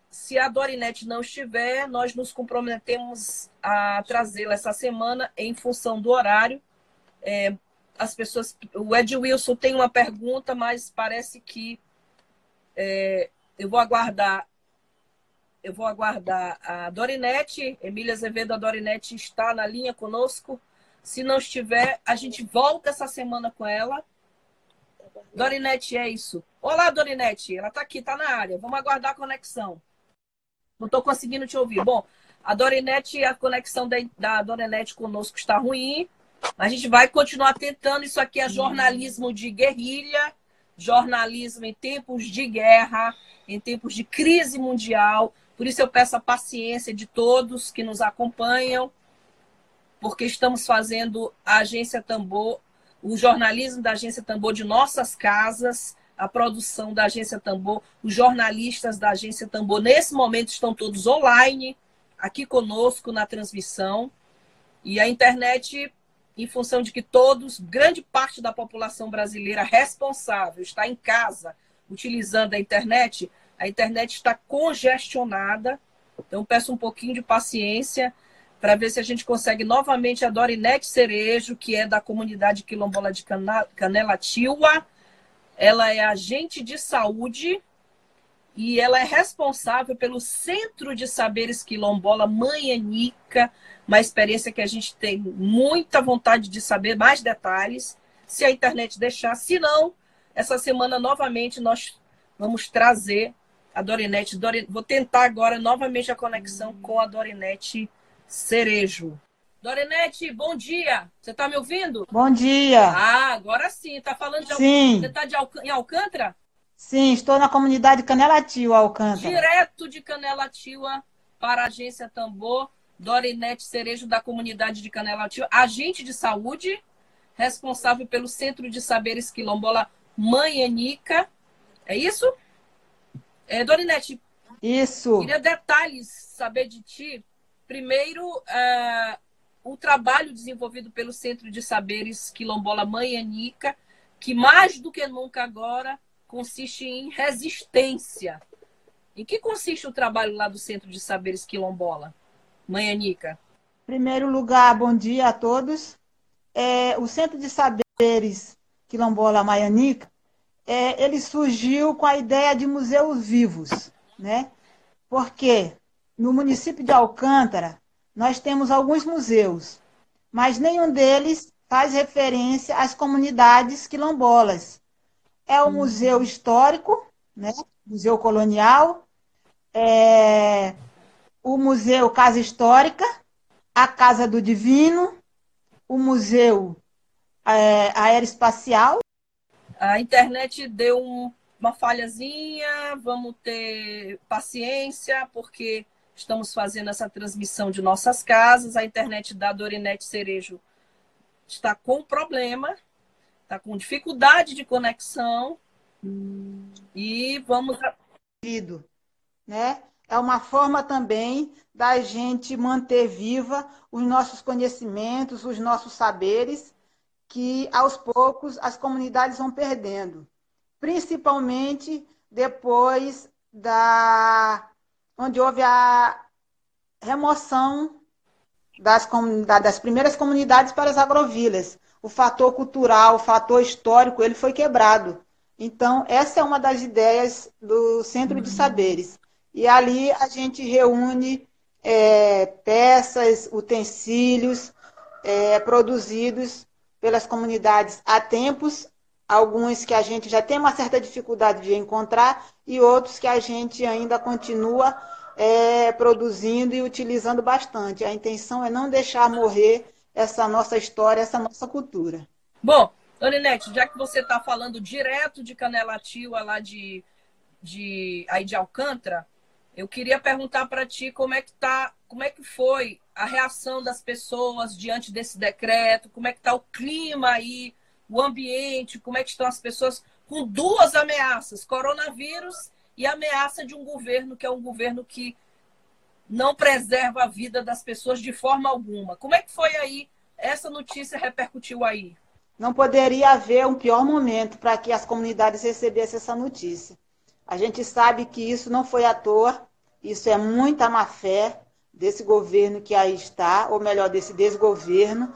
se a Dorinete não estiver, nós nos comprometemos a trazê-la essa semana em função do horário. É, as pessoas. O Ed Wilson tem uma pergunta, mas parece que é, eu vou aguardar. Eu vou aguardar a Dorinete, Emília Azevedo, a Dorinete está na linha conosco. Se não estiver, a gente volta essa semana com ela. Dorinete, é isso. Olá, Dorinete, ela está aqui, está na área. Vamos aguardar a conexão. Não estou conseguindo te ouvir. Bom, a Dorinete, a conexão da, da Dorinete conosco está ruim. A gente vai continuar tentando. Isso aqui é jornalismo de guerrilha, jornalismo em tempos de guerra, em tempos de crise mundial. Por isso eu peço a paciência de todos que nos acompanham, porque estamos fazendo a Agência Tambor, o jornalismo da Agência Tambor de nossas casas, a produção da Agência Tambor, os jornalistas da Agência Tambor, nesse momento estão todos online, aqui conosco na transmissão. E a internet, em função de que todos, grande parte da população brasileira responsável está em casa utilizando a internet, a internet está congestionada. Então, peço um pouquinho de paciência para ver se a gente consegue novamente a Dorinete Cerejo, que é da comunidade quilombola de Canela Tiwa. Ela é agente de saúde e ela é responsável pelo Centro de Saberes Quilombola Manhanica, uma experiência que a gente tem muita vontade de saber mais detalhes, se a internet deixar. Se não, essa semana novamente nós vamos trazer a Dorinete. Vou tentar agora novamente a conexão com a Dorinete Cerejo. Dorinete, bom dia. Você está me ouvindo? Bom dia. Ah, agora sim. Está falando de sim. Você está Alc... em Alcântara? Sim, estou na comunidade Canela Tiwa, Alcântara. Direto de Canela Tiwa para a agência Tambor, Dorinete Cerejo da comunidade de Canela Tiwa, agente de saúde, responsável pelo Centro de Saberes Quilombola Manhanica. É isso? É, Dorinete. Isso. Queria detalhes saber de ti. Primeiro, uh, o trabalho desenvolvido pelo Centro de Saberes Quilombola Manhanica, que mais do que nunca agora consiste em resistência. Em que consiste o trabalho lá do Centro de Saberes Quilombola, Manhanica? Em primeiro lugar, bom dia a todos. É, o Centro de Saberes Quilombola Manhanica, é, ele surgiu com a ideia de museus vivos, né? Porque no município de Alcântara, nós temos alguns museus, mas nenhum deles faz referência às comunidades quilombolas é o Museu Histórico, né? Museu Colonial, é o Museu Casa Histórica, a Casa do Divino, o Museu é, Aeroespacial. A internet deu um, uma falhazinha, vamos ter paciência, porque estamos fazendo essa transmissão de nossas casas. A internet da Dorinete Cerejo está com problema, está com dificuldade de conexão e vamos. Né? É uma forma também da gente manter viva os nossos conhecimentos, os nossos saberes, que aos poucos as comunidades vão perdendo, principalmente depois da onde houve a remoção das, das primeiras comunidades para as agrovilas o fator cultural, o fator histórico, ele foi quebrado. Então, essa é uma das ideias do Centro de Saberes. E ali a gente reúne é, peças, utensílios é, produzidos pelas comunidades há tempos, alguns que a gente já tem uma certa dificuldade de encontrar e outros que a gente ainda continua é, produzindo e utilizando bastante. A intenção é não deixar morrer essa nossa história, essa nossa cultura. Bom, Aninete, já que você está falando direto de Canela Tiwa, lá de, de, aí de Alcântara, eu queria perguntar para ti como é que tá, como é que foi a reação das pessoas diante desse decreto, como é que está o clima aí, o ambiente, como é que estão as pessoas com duas ameaças, coronavírus e ameaça de um governo que é um governo que não preserva a vida das pessoas de forma alguma. Como é que foi aí? Essa notícia repercutiu aí? Não poderia haver um pior momento para que as comunidades recebessem essa notícia. A gente sabe que isso não foi à toa, isso é muita má fé desse governo que aí está, ou melhor, desse desgoverno,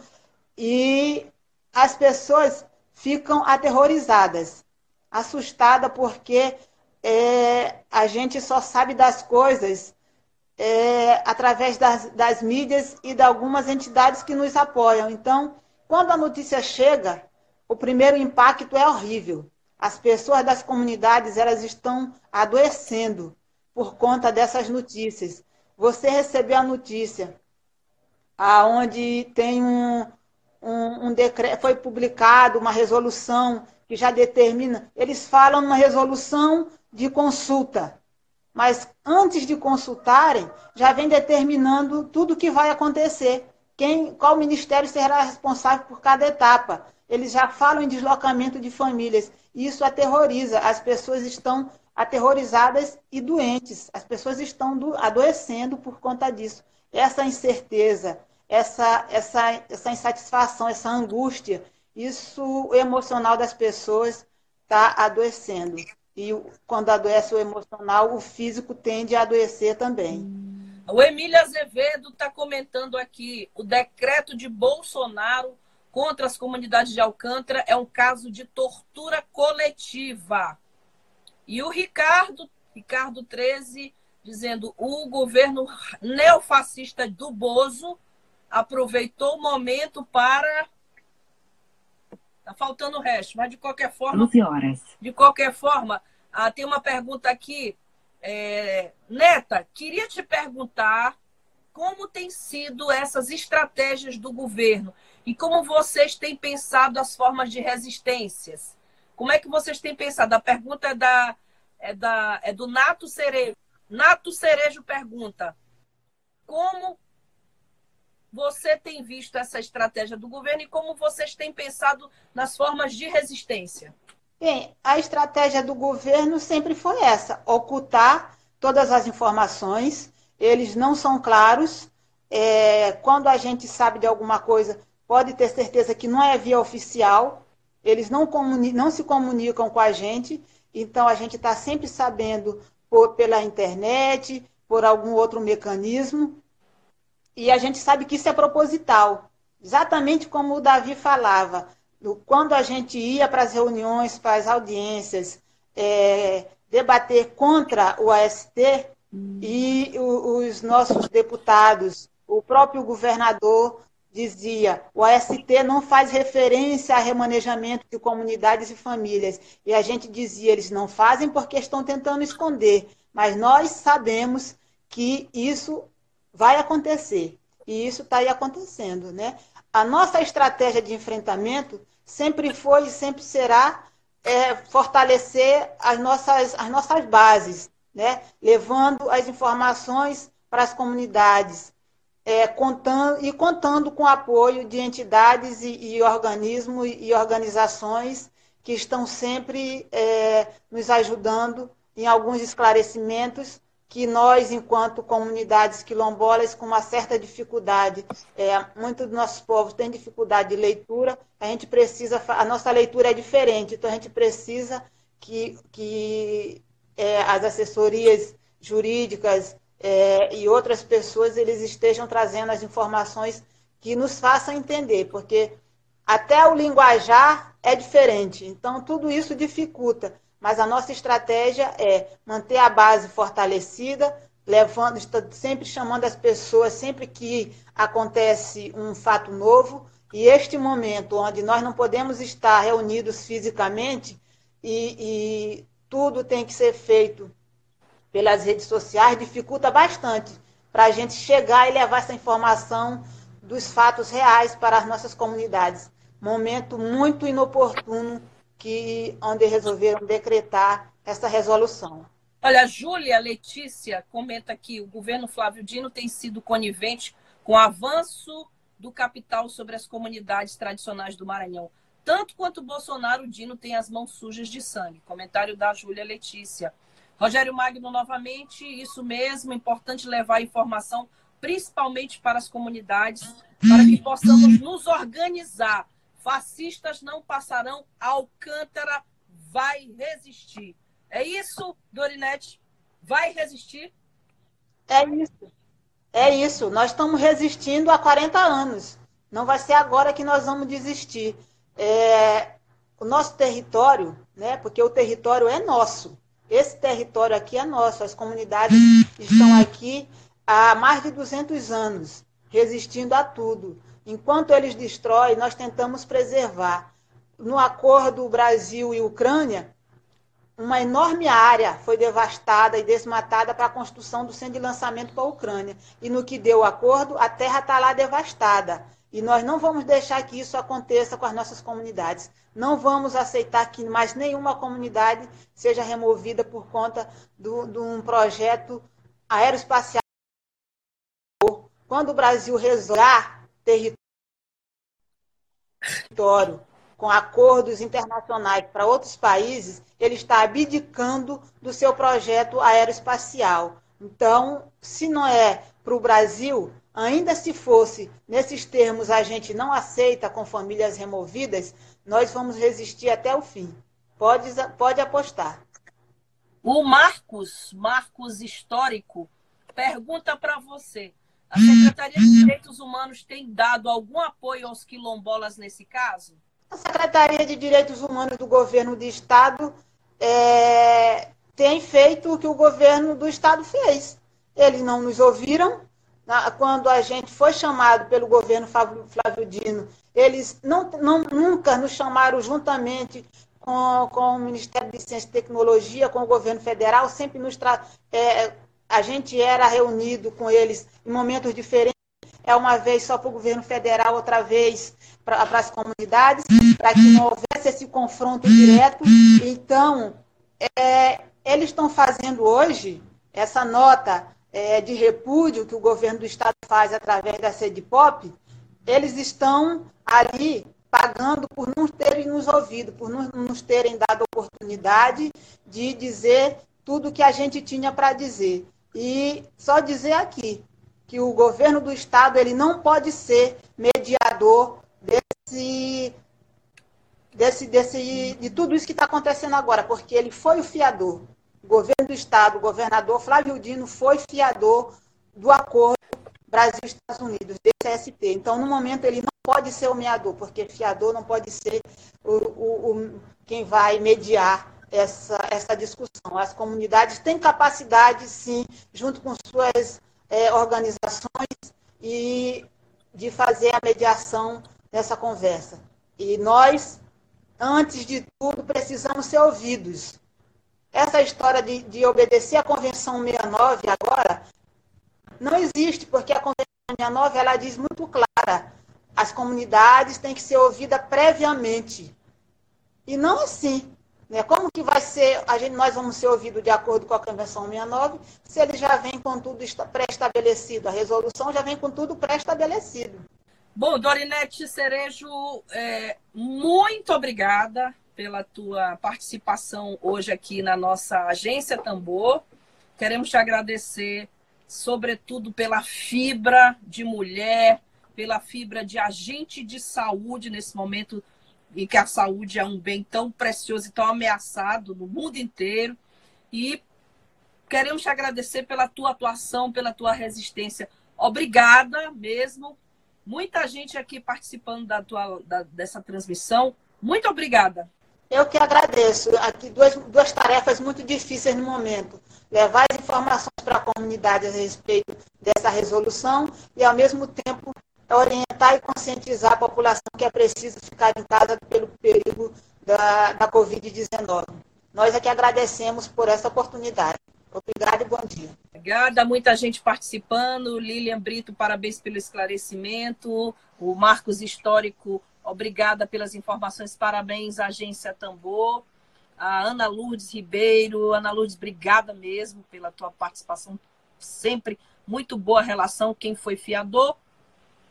e as pessoas ficam aterrorizadas, assustadas, porque é, a gente só sabe das coisas é, através das, das mídias e de algumas entidades que nos apoiam. Então, quando a notícia chega, o primeiro impacto é horrível. As pessoas das comunidades elas estão adoecendo por conta dessas notícias. Você recebeu a notícia aonde tem um, um, um decreto, foi publicado uma resolução que já determina. Eles falam numa resolução de consulta, mas antes de consultarem, já vem determinando tudo o que vai acontecer. Quem, qual ministério será responsável por cada etapa? Eles já falam em deslocamento de famílias. E isso aterroriza. As pessoas estão aterrorizadas e doentes. As pessoas estão adoecendo por conta disso. Essa incerteza, essa, essa, essa insatisfação, essa angústia, isso emocional das pessoas está adoecendo. E quando adoece o emocional, o físico tende a adoecer também. O Emílio Azevedo está comentando aqui: o decreto de Bolsonaro contra as comunidades de Alcântara é um caso de tortura coletiva. E o Ricardo, Ricardo 13, dizendo: o governo neofascista do Bozo aproveitou o momento para. Tá faltando o resto, mas de qualquer forma. 11 horas. De qualquer forma, ah, tem uma pergunta aqui. É... Neta, queria te perguntar como tem sido essas estratégias do governo e como vocês têm pensado as formas de resistências. Como é que vocês têm pensado? A pergunta é, da, é, da, é do Nato Cerejo. Nato Cerejo pergunta: como você tem visto essa estratégia do governo e como vocês têm pensado nas formas de resistência? Bem, a estratégia do governo sempre foi essa: ocultar todas as informações. Eles não são claros. É, quando a gente sabe de alguma coisa, pode ter certeza que não é via oficial. Eles não, não se comunicam com a gente. Então, a gente está sempre sabendo por, pela internet, por algum outro mecanismo. E a gente sabe que isso é proposital, exatamente como o Davi falava. Quando a gente ia para as reuniões, para as audiências, é, debater contra o AST, e os nossos deputados, o próprio governador dizia: o AST não faz referência a remanejamento de comunidades e famílias. E a gente dizia: eles não fazem porque estão tentando esconder. Mas nós sabemos que isso vai acontecer. E isso está aí acontecendo. Né? A nossa estratégia de enfrentamento sempre foi e sempre será é, fortalecer as nossas, as nossas bases, né? levando as informações para as comunidades é, contando, e contando com o apoio de entidades e, e organismos e organizações que estão sempre é, nos ajudando em alguns esclarecimentos que nós, enquanto comunidades quilombolas, com uma certa dificuldade, é, muitos dos nossos povos têm dificuldade de leitura, a gente precisa, a nossa leitura é diferente, então a gente precisa que, que é, as assessorias jurídicas é, e outras pessoas eles estejam trazendo as informações que nos façam entender, porque até o linguajar é diferente, então tudo isso dificulta mas a nossa estratégia é manter a base fortalecida, levando, sempre chamando as pessoas sempre que acontece um fato novo. E este momento onde nós não podemos estar reunidos fisicamente e, e tudo tem que ser feito pelas redes sociais, dificulta bastante para a gente chegar e levar essa informação dos fatos reais para as nossas comunidades. Momento muito inoportuno que onde resolveram decretar essa resolução. Olha, Júlia Letícia comenta que o governo Flávio Dino tem sido conivente com o avanço do capital sobre as comunidades tradicionais do Maranhão. Tanto quanto Bolsonaro, Dino tem as mãos sujas de sangue. Comentário da Júlia Letícia. Rogério Magno, novamente, isso mesmo, importante levar a informação, principalmente para as comunidades, para que possamos nos organizar Fascistas não passarão, Alcântara vai resistir. É isso, Dorinete? Vai resistir? É isso. É isso. Nós estamos resistindo há 40 anos. Não vai ser agora que nós vamos desistir. É, o nosso território, né, porque o território é nosso. Esse território aqui é nosso. As comunidades estão aqui há mais de 200 anos, resistindo a tudo. Enquanto eles destroem, nós tentamos preservar. No acordo Brasil e Ucrânia, uma enorme área foi devastada e desmatada para a construção do centro de lançamento para a Ucrânia. E no que deu o acordo, a terra está lá devastada. E nós não vamos deixar que isso aconteça com as nossas comunidades. Não vamos aceitar que mais nenhuma comunidade seja removida por conta de um projeto aeroespacial. Quando o Brasil resolver território com acordos internacionais para outros países, ele está abdicando do seu projeto aeroespacial. Então, se não é para o Brasil, ainda se fosse nesses termos a gente não aceita com famílias removidas, nós vamos resistir até o fim. Pode, pode apostar. O Marcos, Marcos Histórico, pergunta para você. A Secretaria de Direitos Humanos tem dado algum apoio aos quilombolas nesse caso? A Secretaria de Direitos Humanos do Governo do Estado é, tem feito o que o governo do Estado fez. Eles não nos ouviram. Quando a gente foi chamado pelo governo Flávio Dino, eles não, não, nunca nos chamaram juntamente com, com o Ministério de Ciência e Tecnologia, com o governo federal, sempre nos tra... É, a gente era reunido com eles em momentos diferentes é uma vez só para o governo federal, outra vez para as comunidades, para que não houvesse esse confronto direto. Então, é, eles estão fazendo hoje essa nota é, de repúdio que o governo do estado faz através da sede pop, eles estão ali pagando por não terem nos ouvido, por não nos terem dado oportunidade de dizer tudo que a gente tinha para dizer. E só dizer aqui, que o governo do estado ele não pode ser mediador desse, desse, desse de tudo isso que está acontecendo agora, porque ele foi o fiador. Governo do estado, o governador Flávio Dino foi fiador do acordo Brasil-Estados Unidos, DCST. Então, no momento, ele não pode ser o mediador, porque fiador não pode ser o, o, o, quem vai mediar essa, essa discussão. As comunidades têm capacidade, sim, junto com suas é, organizações e de fazer a mediação nessa conversa. E nós, antes de tudo, precisamos ser ouvidos. Essa história de, de obedecer à Convenção 69 agora não existe, porque a Convenção 69 ela diz muito clara: as comunidades têm que ser ouvidas previamente. E não assim. Né? Como que vai ser, a gente, nós vamos ser ouvidos de acordo com a Convenção 69, se ele já vem com tudo pré-estabelecido, a resolução já vem com tudo pré-estabelecido. Bom, Dorinete Cerejo, é, muito obrigada pela tua participação hoje aqui na nossa agência Tambor. Queremos te agradecer, sobretudo, pela fibra de mulher, pela fibra de agente de saúde nesse momento e que a saúde é um bem tão precioso e tão ameaçado no mundo inteiro. E queremos te agradecer pela tua atuação, pela tua resistência. Obrigada mesmo. Muita gente aqui participando da tua, da, dessa transmissão. Muito obrigada. Eu que agradeço. Aqui duas, duas tarefas muito difíceis no momento. Levar as informações para a comunidade a respeito dessa resolução e, ao mesmo tempo, orientar e conscientizar a população que é preciso ficar em casa pelo período da, da Covid-19. Nós é que agradecemos por essa oportunidade. Obrigada e bom dia. Obrigada, muita gente participando. Lilian Brito, parabéns pelo esclarecimento. O Marcos Histórico, obrigada pelas informações. Parabéns, Agência Tambor. A Ana Lourdes Ribeiro. Ana Lourdes, obrigada mesmo pela tua participação. Sempre muito boa relação. Quem foi fiador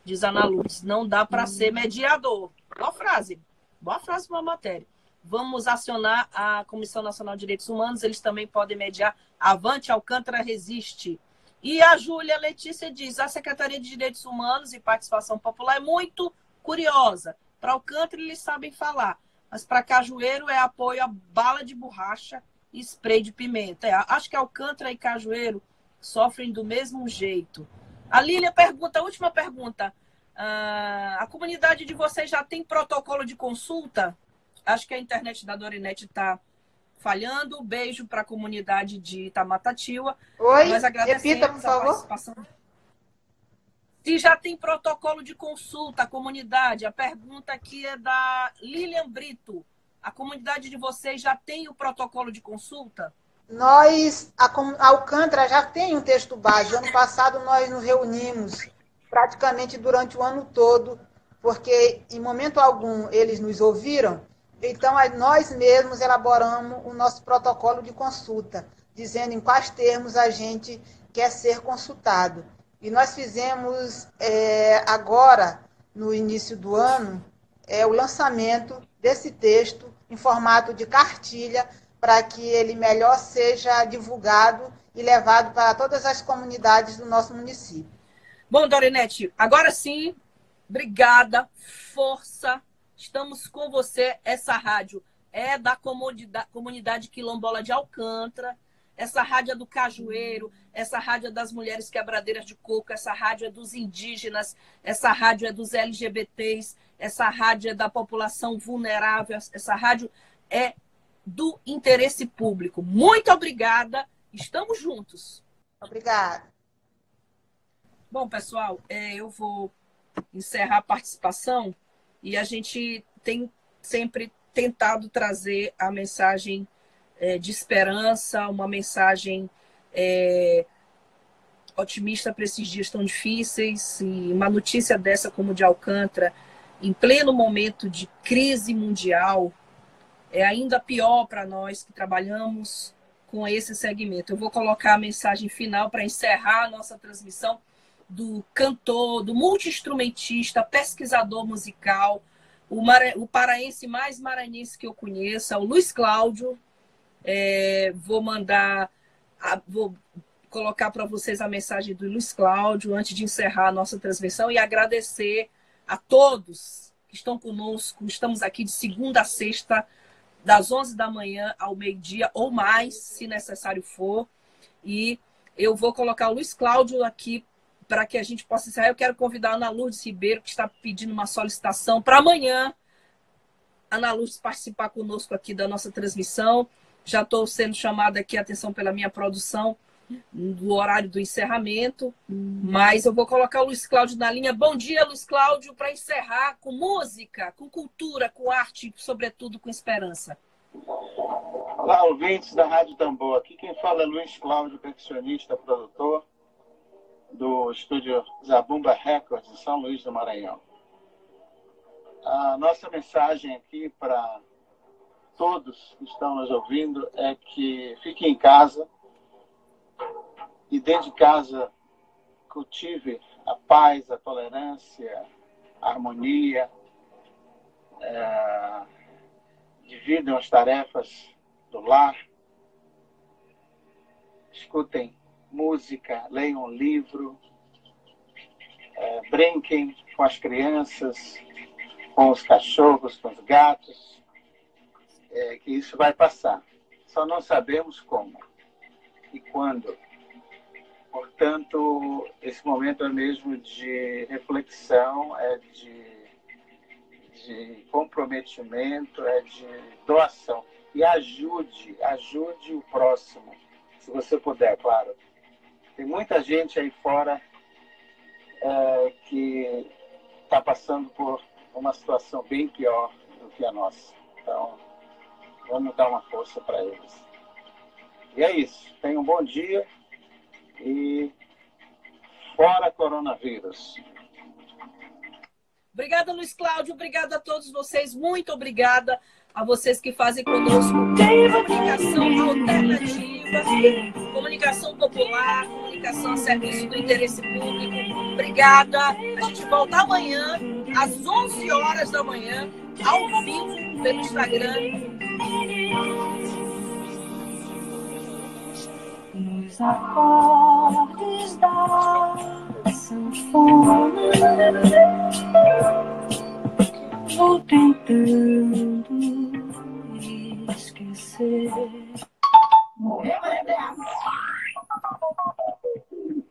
diz Ana Luz, não dá para ser mediador. Boa frase. Boa frase para a matéria. Vamos acionar a Comissão Nacional de Direitos Humanos, eles também podem mediar. Avante Alcântara resiste. E a Júlia Letícia diz: a Secretaria de Direitos Humanos e Participação Popular é muito curiosa. Para Alcântara eles sabem falar, mas para Cajueiro é apoio a bala de borracha e spray de pimenta. É, acho que Alcântara e Cajueiro sofrem do mesmo jeito. A Lília pergunta, a última pergunta. Uh, a comunidade de vocês já tem protocolo de consulta? Acho que a internet da Dorinete está falhando. Beijo para a comunidade de Itamatatiwa. Oi, repita, por favor. Se já tem protocolo de consulta, a comunidade. A pergunta aqui é da Lilian Brito. A comunidade de vocês já tem o protocolo de consulta? Nós, a, a Alcântara já tem um texto base. Ano passado nós nos reunimos praticamente durante o ano todo, porque em momento algum eles nos ouviram. Então nós mesmos elaboramos o nosso protocolo de consulta, dizendo em quais termos a gente quer ser consultado. E nós fizemos é, agora, no início do ano, é, o lançamento desse texto em formato de cartilha para que ele melhor seja divulgado e levado para todas as comunidades do nosso município. Bom, Dorinete, agora sim, obrigada, força, estamos com você. Essa rádio é da comunidade, comunidade quilombola de Alcântara, essa rádio é do Cajueiro, essa rádio é das mulheres quebradeiras de coco, essa rádio é dos indígenas, essa rádio é dos LGBTs, essa rádio é da população vulnerável, essa rádio é do interesse público. Muito obrigada, estamos juntos. Obrigada. Bom, pessoal, é, eu vou encerrar a participação e a gente tem sempre tentado trazer a mensagem é, de esperança, uma mensagem é, otimista para esses dias tão difíceis. E uma notícia dessa, como de Alcântara, em pleno momento de crise mundial, é ainda pior para nós que trabalhamos com esse segmento. Eu vou colocar a mensagem final para encerrar a nossa transmissão do cantor, do multi-instrumentista, pesquisador musical, o, mara... o paraense mais maranhense que eu conheço, o Luiz Cláudio, é, vou mandar, a, vou colocar para vocês a mensagem do Luiz Cláudio antes de encerrar a nossa transmissão e agradecer a todos que estão conosco. Estamos aqui de segunda a sexta, das 11 da manhã ao meio-dia ou mais, se necessário for. E eu vou colocar o Luiz Cláudio aqui para que a gente possa encerrar. Eu quero convidar a Ana Lourdes Ribeiro, que está pedindo uma solicitação para amanhã. Ana Lourdes participar conosco aqui da nossa transmissão. Já estou sendo chamada aqui a atenção pela minha produção do horário do encerramento, mas eu vou colocar o Luiz Cláudio na linha. Bom dia, Luiz Cláudio, para encerrar com música, com cultura, com arte, sobretudo com esperança. Olá, ouvintes da Rádio Tambor. Aqui quem fala é Luiz Cláudio, percussionista, produtor do estúdio Zabumba Records, em São Luís do Maranhão. A nossa mensagem aqui para todos que estão nos ouvindo é que fiquem em casa e dentro de casa cultive a paz, a tolerância, a harmonia, é, dividam as tarefas do lar, escutem música, leiam um livro, é, brinquem com as crianças, com os cachorros, com os gatos, é, que isso vai passar. Só não sabemos como e quando. Portanto, esse momento é mesmo de reflexão, é de, de comprometimento, é de doação. E ajude, ajude o próximo, se você puder, claro. Tem muita gente aí fora é, que está passando por uma situação bem pior do que a nossa. Então, Vamos dar uma força para eles. E é isso. Tenham um bom dia e fora coronavírus. Obrigada, Luiz Cláudio. Obrigada a todos vocês. Muito obrigada a vocês que fazem conosco comunicação alternativa, comunicação popular, comunicação a serviço do interesse público. Obrigada. A gente volta amanhã, às 11 horas da manhã, ao vivo, pelo Instagram. Nos acordes da sanfona vou tentando esquecer